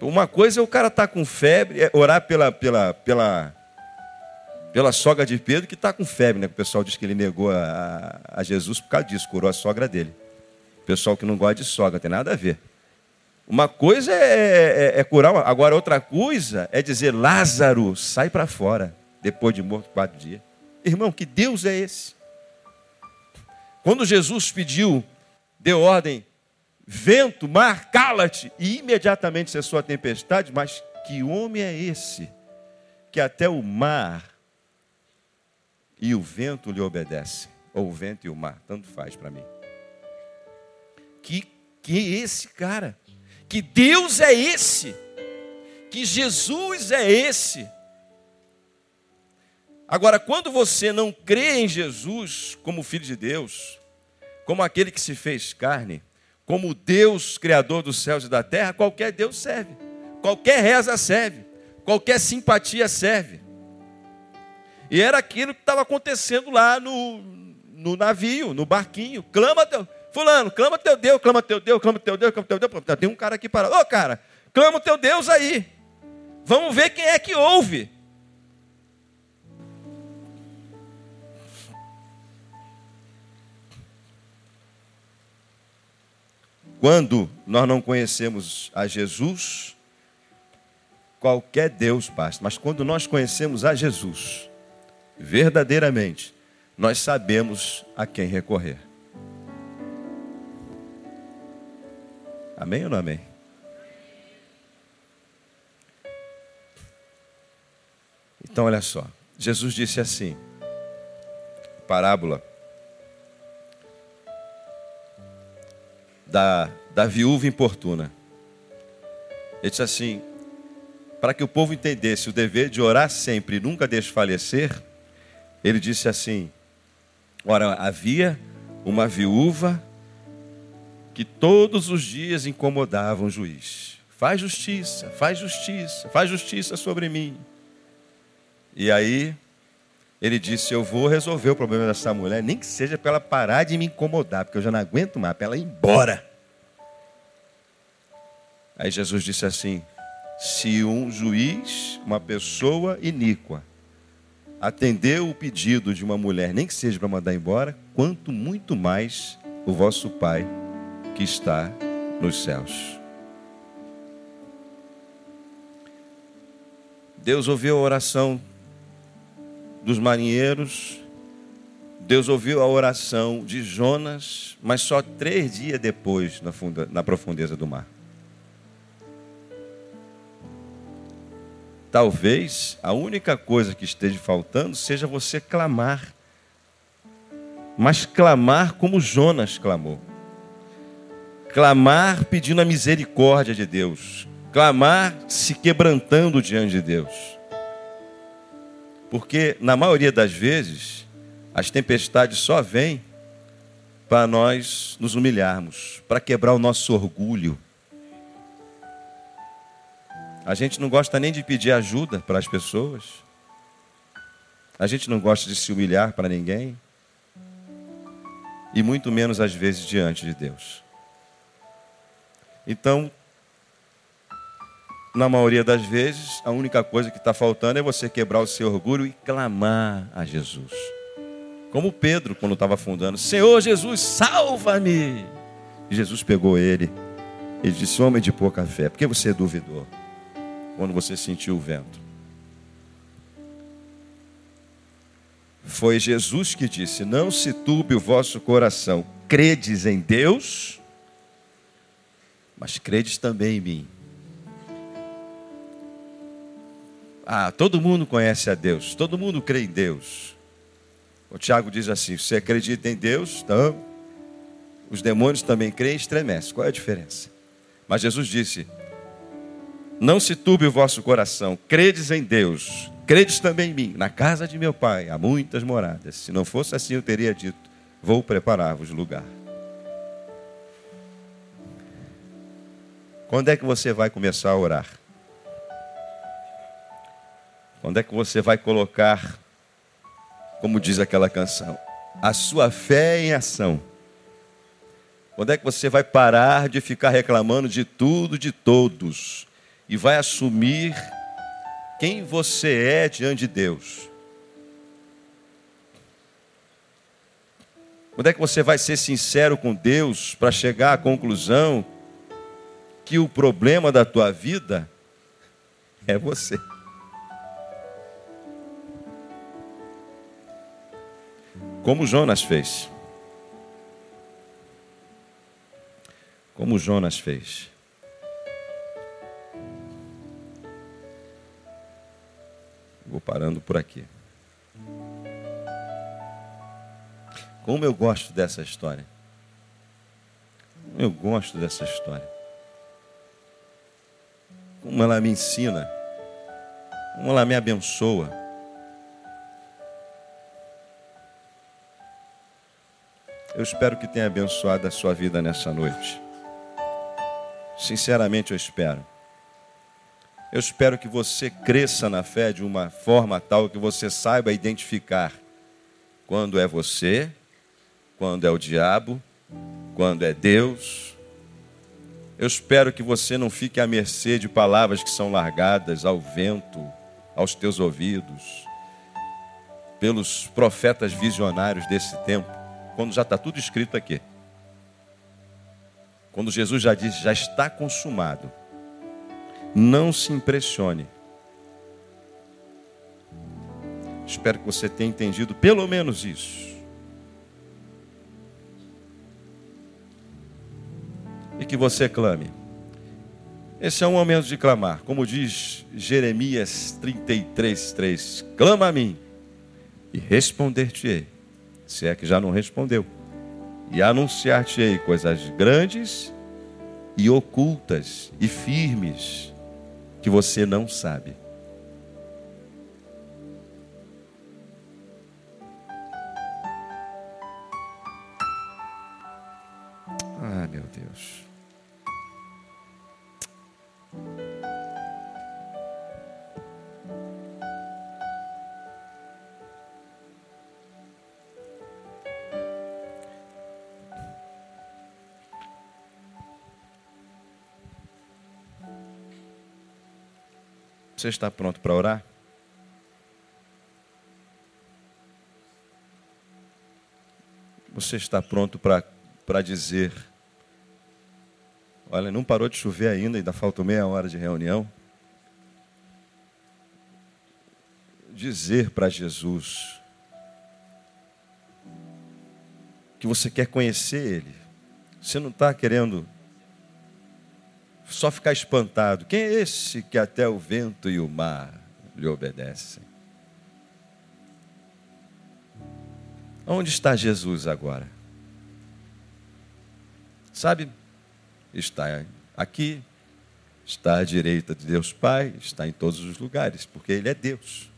Uma coisa é o cara estar tá com febre, é orar pela, pela, pela, pela sogra de Pedro que está com febre, né? O pessoal diz que ele negou a, a, Jesus por causa disso, curou a sogra dele. Pessoal que não gosta de sogra, tem nada a ver. Uma coisa é, é, é curar, agora outra coisa é dizer, Lázaro, sai para fora, depois de morto quatro dias. Irmão, que Deus é esse? Quando Jesus pediu, deu ordem, vento, mar, cala-te, e imediatamente cessou a tempestade, mas que homem é esse que até o mar e o vento lhe obedecem? Ou o vento e o mar, tanto faz para mim. Que, que é esse cara? Que Deus é esse? Que Jesus é esse? Agora, quando você não crê em Jesus como Filho de Deus, como aquele que se fez carne, como Deus Criador dos céus e da terra, qualquer Deus serve, qualquer reza serve, qualquer simpatia serve. E era aquilo que estava acontecendo lá no, no navio, no barquinho. Clama teu, fulano, clama teu Deus, clama teu Deus, clama teu Deus, clama teu Deus. Tem um cara aqui parado. Ô cara, clama teu Deus aí. Vamos ver quem é que ouve. Quando nós não conhecemos a Jesus, qualquer Deus basta. Mas quando nós conhecemos a Jesus, verdadeiramente, nós sabemos a quem recorrer. Amém ou não amém? Então, olha só. Jesus disse assim: parábola da, da viúva importuna. Ele disse assim: para que o povo entendesse o dever de orar sempre e nunca desfalecer, ele disse assim: Ora, havia uma viúva que todos os dias incomodava o juiz. Faz justiça, faz justiça, faz justiça sobre mim. E aí ele disse: Eu vou resolver o problema dessa mulher, nem que seja para ela parar de me incomodar, porque eu já não aguento mais, para ela ir embora. Aí Jesus disse assim: Se um juiz, uma pessoa iníqua, atendeu o pedido de uma mulher, nem que seja para mandar embora, quanto muito mais o vosso Pai que está nos céus. Deus ouviu a oração dos marinheiros, Deus ouviu a oração de Jonas, mas só três dias depois, na, funda, na profundeza do mar. Talvez a única coisa que esteja faltando seja você clamar, mas clamar como Jonas clamou. Clamar pedindo a misericórdia de Deus, clamar se quebrantando diante de Deus. Porque, na maioria das vezes, as tempestades só vêm para nós nos humilharmos, para quebrar o nosso orgulho. A gente não gosta nem de pedir ajuda para as pessoas. A gente não gosta de se humilhar para ninguém. E muito menos às vezes diante de Deus. Então, na maioria das vezes, a única coisa que está faltando é você quebrar o seu orgulho e clamar a Jesus. Como Pedro, quando estava afundando: Senhor Jesus, salva-me! E Jesus pegou ele e disse: Homem de pouca fé, por que você duvidou quando você sentiu o vento? Foi Jesus que disse: Não se turbe o vosso coração, credes em Deus, mas credes também em mim. Ah, todo mundo conhece a Deus, todo mundo crê em Deus. O Tiago diz assim: você acredita em Deus? Então, os demônios também creem e estremecem. Qual é a diferença? Mas Jesus disse: Não se turbe o vosso coração, credes em Deus, credes também em mim. Na casa de meu pai há muitas moradas. Se não fosse assim, eu teria dito: Vou preparar-vos lugar. Quando é que você vai começar a orar? Quando é que você vai colocar, como diz aquela canção, a sua fé em ação? Quando é que você vai parar de ficar reclamando de tudo, de todos, e vai assumir quem você é diante de Deus? Quando é que você vai ser sincero com Deus para chegar à conclusão que o problema da tua vida é você? Como Jonas fez. Como Jonas fez. Vou parando por aqui. Como eu gosto dessa história. Como eu gosto dessa história. Como ela me ensina. Como ela me abençoa. Eu espero que tenha abençoado a sua vida nessa noite. Sinceramente, eu espero. Eu espero que você cresça na fé de uma forma tal que você saiba identificar quando é você, quando é o diabo, quando é Deus. Eu espero que você não fique à mercê de palavras que são largadas ao vento, aos teus ouvidos, pelos profetas visionários desse tempo quando já está tudo escrito aqui. Quando Jesus já disse, já está consumado. Não se impressione. Espero que você tenha entendido pelo menos isso. E que você clame. Esse é um momento de clamar, como diz Jeremias 33, 3: Clama a mim e responder-te-ei, se é que já não respondeu, e anunciar-te-ei coisas grandes e ocultas e firmes que você não sabe. Ah, meu Deus. Você está pronto para orar? Você está pronto para dizer: Olha, não parou de chover ainda, ainda falta meia hora de reunião. Dizer para Jesus que você quer conhecer Ele. Você não está querendo só ficar espantado. Quem é esse que até o vento e o mar lhe obedecem? Onde está Jesus agora? Sabe, está aqui, está à direita de Deus Pai, está em todos os lugares, porque Ele é Deus.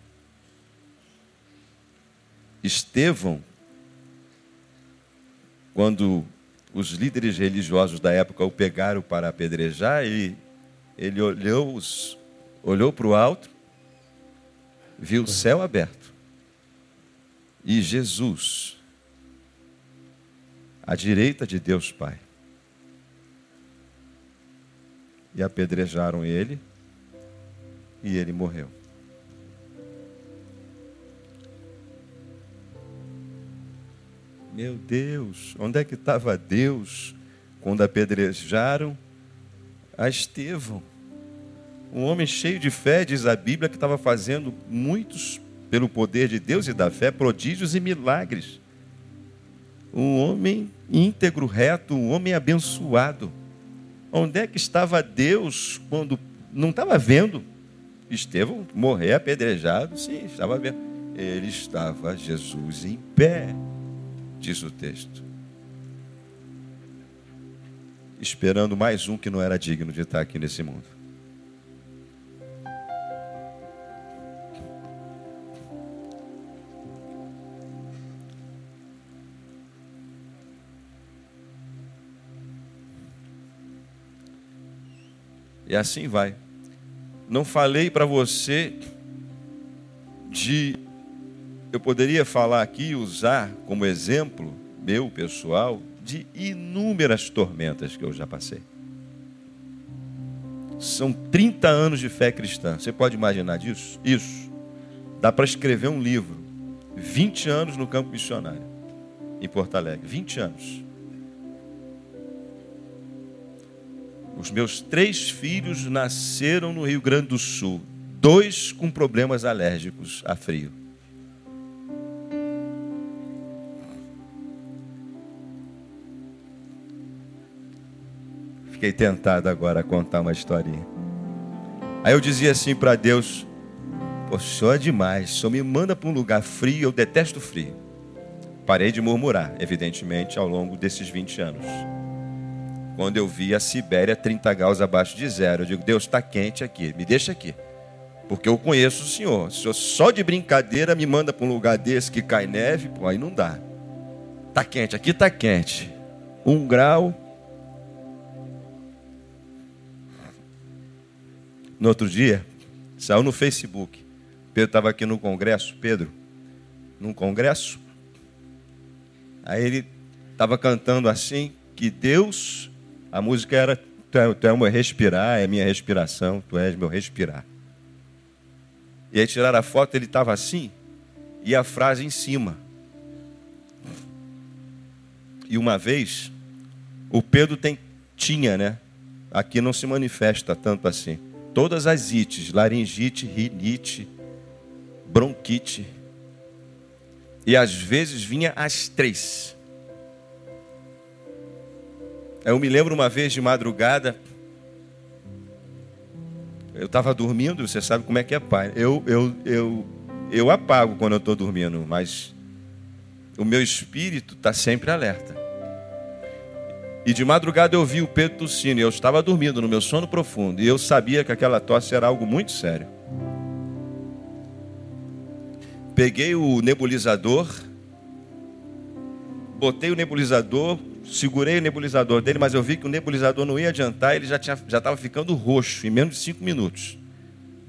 Estevão, quando os líderes religiosos da época o pegaram para apedrejar e ele olhou, olhou para o alto, viu o céu aberto e Jesus à direita de Deus Pai. E apedrejaram ele e ele morreu. Meu Deus, onde é que estava Deus quando apedrejaram a Estevão? Um homem cheio de fé, diz a Bíblia, que estava fazendo muitos, pelo poder de Deus e da fé, prodígios e milagres. Um homem íntegro, reto, um homem abençoado. Onde é que estava Deus quando não estava vendo Estevão morrer apedrejado? Sim, estava vendo. Ele estava, Jesus, em pé diz o texto. Esperando mais um que não era digno de estar aqui nesse mundo. E assim vai. Não falei para você de eu poderia falar aqui, usar como exemplo meu pessoal, de inúmeras tormentas que eu já passei. São 30 anos de fé cristã. Você pode imaginar disso? Isso. Dá para escrever um livro. 20 anos no campo missionário, em Porto Alegre. 20 anos. Os meus três filhos nasceram no Rio Grande do Sul. Dois com problemas alérgicos a frio. Fiquei tentado agora a contar uma historinha. Aí eu dizia assim para Deus: Pô, só é demais, só me manda para um lugar frio, eu detesto frio. Parei de murmurar, evidentemente, ao longo desses 20 anos. Quando eu vi a Sibéria 30 graus abaixo de zero, eu digo: Deus, está quente aqui, me deixa aqui. Porque eu conheço o Senhor. Se eu só de brincadeira me manda para um lugar desse que cai neve, pô, aí não dá. Está quente, aqui está quente. Um grau, No outro dia, saiu no Facebook. Pedro estava aqui no congresso, Pedro, num congresso. Aí ele estava cantando assim, que Deus, a música era, tu é, tu é o meu respirar, é minha respiração, tu és meu respirar. E aí tiraram a foto, ele estava assim, e a frase em cima. E uma vez, o Pedro tem, tinha, né? Aqui não se manifesta tanto assim todas as ites, laringite, rinite, bronquite. E às vezes vinha as três. Eu me lembro uma vez de madrugada, Eu estava dormindo, você sabe como é que é pai. Eu, eu, eu, eu apago quando eu estou dormindo, mas o meu espírito está sempre alerta. E de madrugada eu vi o Pedro tossindo, e eu estava dormindo no meu sono profundo, e eu sabia que aquela tosse era algo muito sério. Peguei o nebulizador, botei o nebulizador, segurei o nebulizador dele, mas eu vi que o nebulizador não ia adiantar, ele já estava ficando roxo em menos de cinco minutos.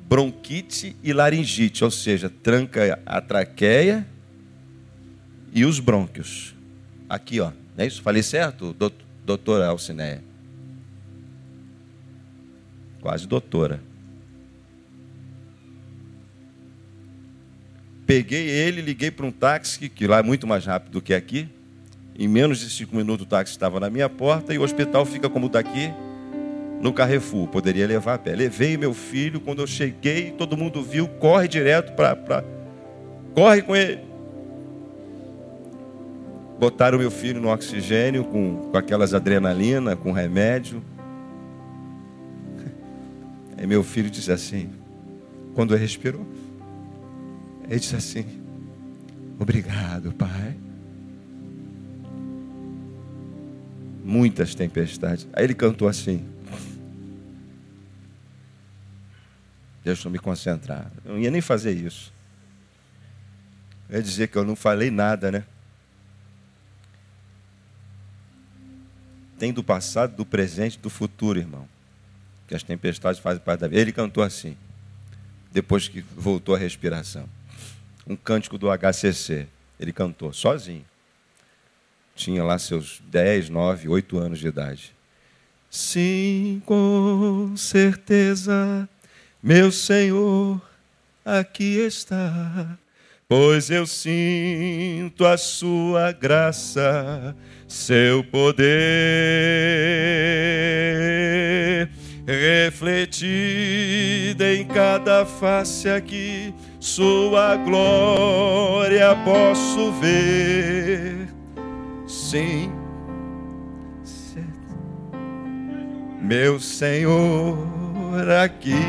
Bronquite e laringite, ou seja, tranca a traqueia e os brônquios. Aqui, ó. Não é isso? Falei certo, doutor? Doutora Alcineia. Quase doutora. Peguei ele, liguei para um táxi, que lá é muito mais rápido do que aqui. Em menos de cinco minutos o táxi estava na minha porta e o hospital fica como daqui, no Carrefour. Poderia levar a pé. Levei meu filho, quando eu cheguei, todo mundo viu, corre direto para. Pra... Corre com ele. Botaram meu filho no oxigênio com, com aquelas adrenalina, com remédio. Aí meu filho disse assim, quando ele respirou, ele disse assim: Obrigado, pai. Muitas tempestades. Aí ele cantou assim. Deixa eu me concentrar. Eu não ia nem fazer isso. Eu ia dizer que eu não falei nada, né? Tem do passado, do presente, do futuro, irmão. Que as tempestades fazem parte da vida. Ele cantou assim, depois que voltou a respiração. Um cântico do HCC. Ele cantou sozinho. Tinha lá seus 10, 9, 8 anos de idade. Sim, com certeza, meu Senhor aqui está pois eu sinto a sua graça, seu poder refletida em cada face aqui, sua glória posso ver. Sim, meu Senhor aqui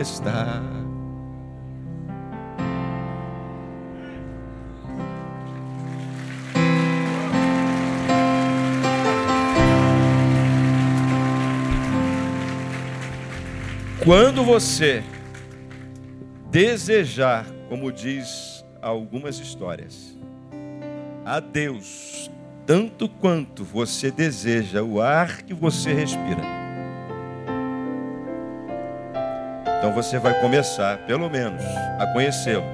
está. Quando você desejar, como diz algumas histórias, a Deus tanto quanto você deseja o ar que você respira. Então você vai começar, pelo menos, a conhecê-lo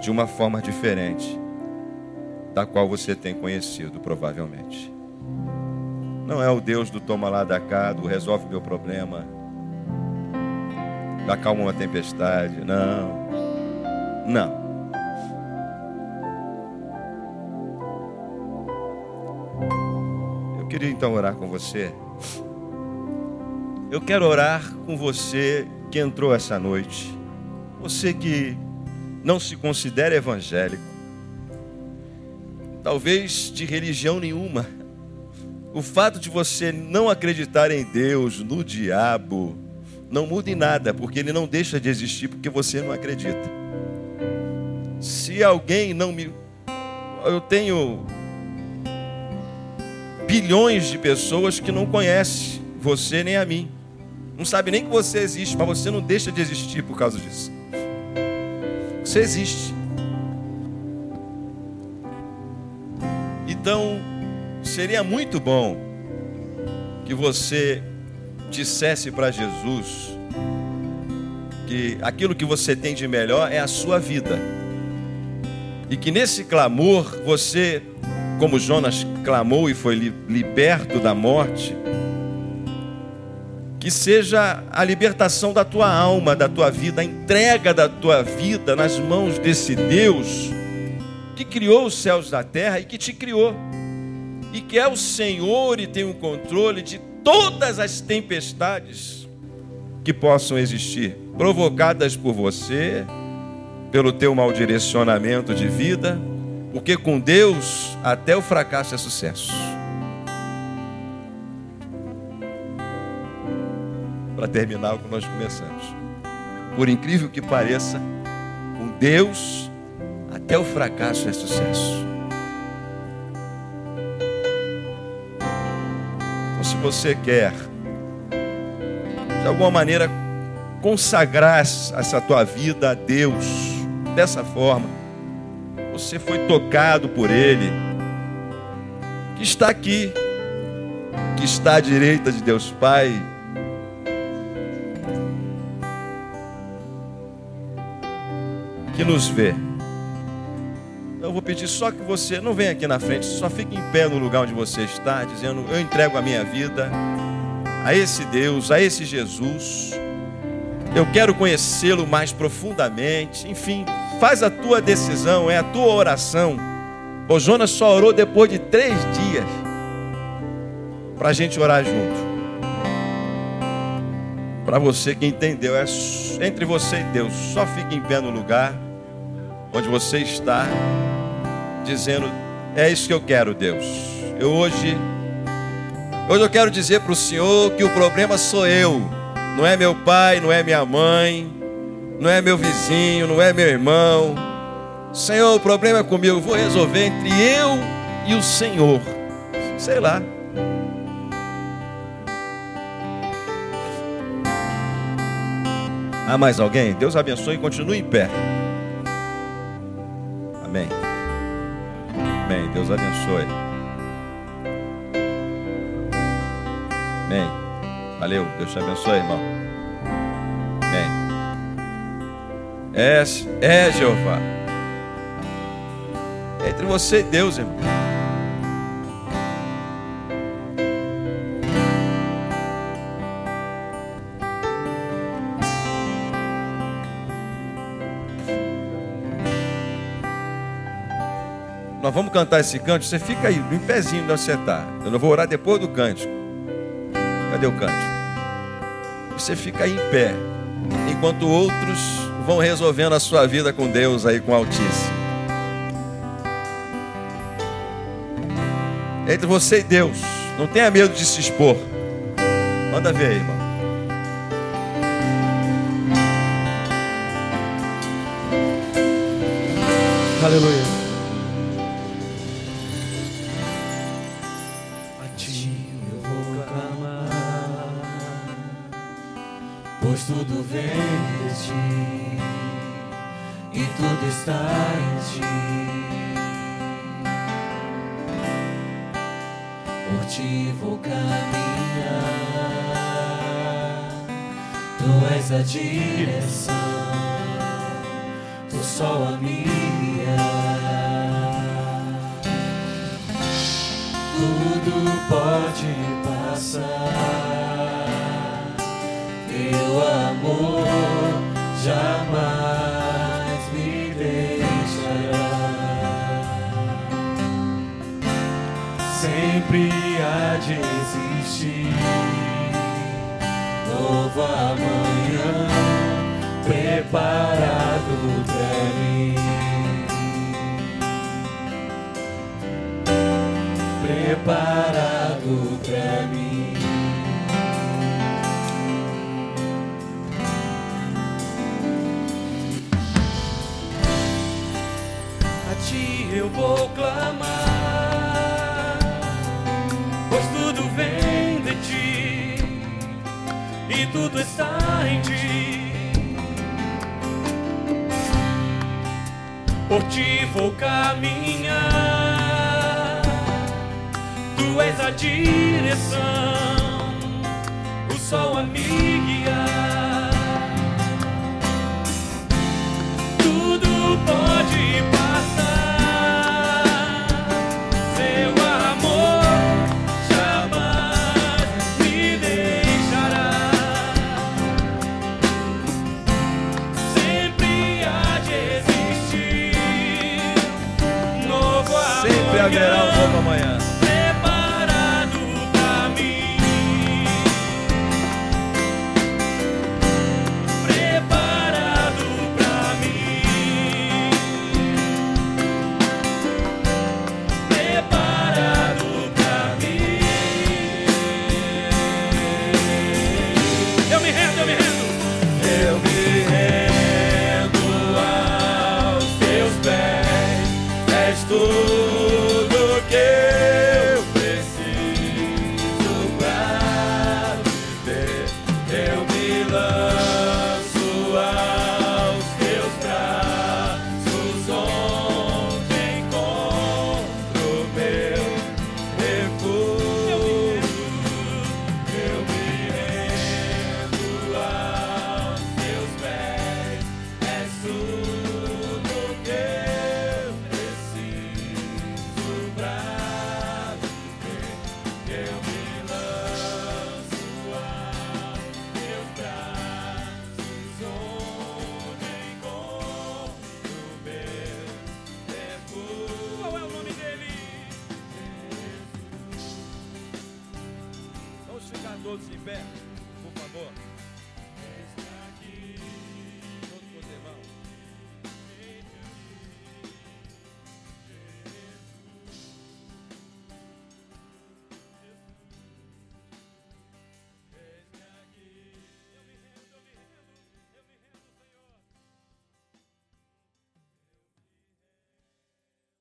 de uma forma diferente da qual você tem conhecido, provavelmente. Não é o Deus do toma lá da cá, do resolve meu problema acalma uma tempestade. Não. Não. Eu queria então orar com você. Eu quero orar com você que entrou essa noite. Você que não se considera evangélico. Talvez de religião nenhuma. O fato de você não acreditar em Deus, no diabo, não muda em nada, porque ele não deixa de existir porque você não acredita. Se alguém não me. Eu tenho bilhões de pessoas que não conhecem você nem a mim. Não sabe nem que você existe, mas você não deixa de existir por causa disso. Você existe. Então, seria muito bom que você dissesse para Jesus que aquilo que você tem de melhor é a sua vida. E que nesse clamor você, como Jonas clamou e foi liberto da morte, que seja a libertação da tua alma, da tua vida, a entrega da tua vida nas mãos desse Deus que criou os céus da terra e que te criou, e que é o Senhor e tem o controle de todas as tempestades que possam existir, provocadas por você, pelo teu mau direcionamento de vida, porque com Deus até o fracasso é sucesso. Para terminar o que nós começamos. por incrível que pareça, com Deus, até o fracasso é sucesso. Se você quer, de alguma maneira, consagrar essa tua vida a Deus dessa forma, você foi tocado por Ele, que está aqui, que está à direita de Deus Pai, que nos vê. Eu vou pedir só que você não venha aqui na frente, só fique em pé no lugar onde você está, dizendo: Eu entrego a minha vida a esse Deus, a esse Jesus. Eu quero conhecê-lo mais profundamente. Enfim, faz a tua decisão, é a tua oração. O Jonas só orou depois de três dias para a gente orar junto. Para você que entendeu, é entre você e Deus. Só fique em pé no lugar onde você está, dizendo: É isso que eu quero, Deus. Eu hoje, hoje eu quero dizer para o Senhor que o problema sou eu, não é meu pai, não é minha mãe, não é meu vizinho, não é meu irmão. Senhor, o problema é comigo, eu vou resolver entre eu e o Senhor. Sei lá. Há mais alguém? Deus abençoe e continue em pé. Amém. Amém. Deus abençoe. Amém. Valeu. Deus te abençoe, irmão. Amém. É, é Jeová. É entre você e Deus, irmão. Nós vamos cantar esse canto. Você fica aí, em pezinho onde você está. Eu não vou orar depois do cântico. Cadê o cântico? Você fica aí em pé. Enquanto outros vão resolvendo a sua vida com Deus aí, com o Altíssimo. Entre você e Deus. Não tenha medo de se expor. Manda ver aí, irmão.
Aleluia. Tudo vem de ti e tudo está em ti. Por ti vou caminhar, tu és a direção, tu só a minha. Tudo pode passar Sempre há de existir novo amanhã preparado para mim. Preparado tudo está em ti. Por ti vou caminhar, tu és a direção,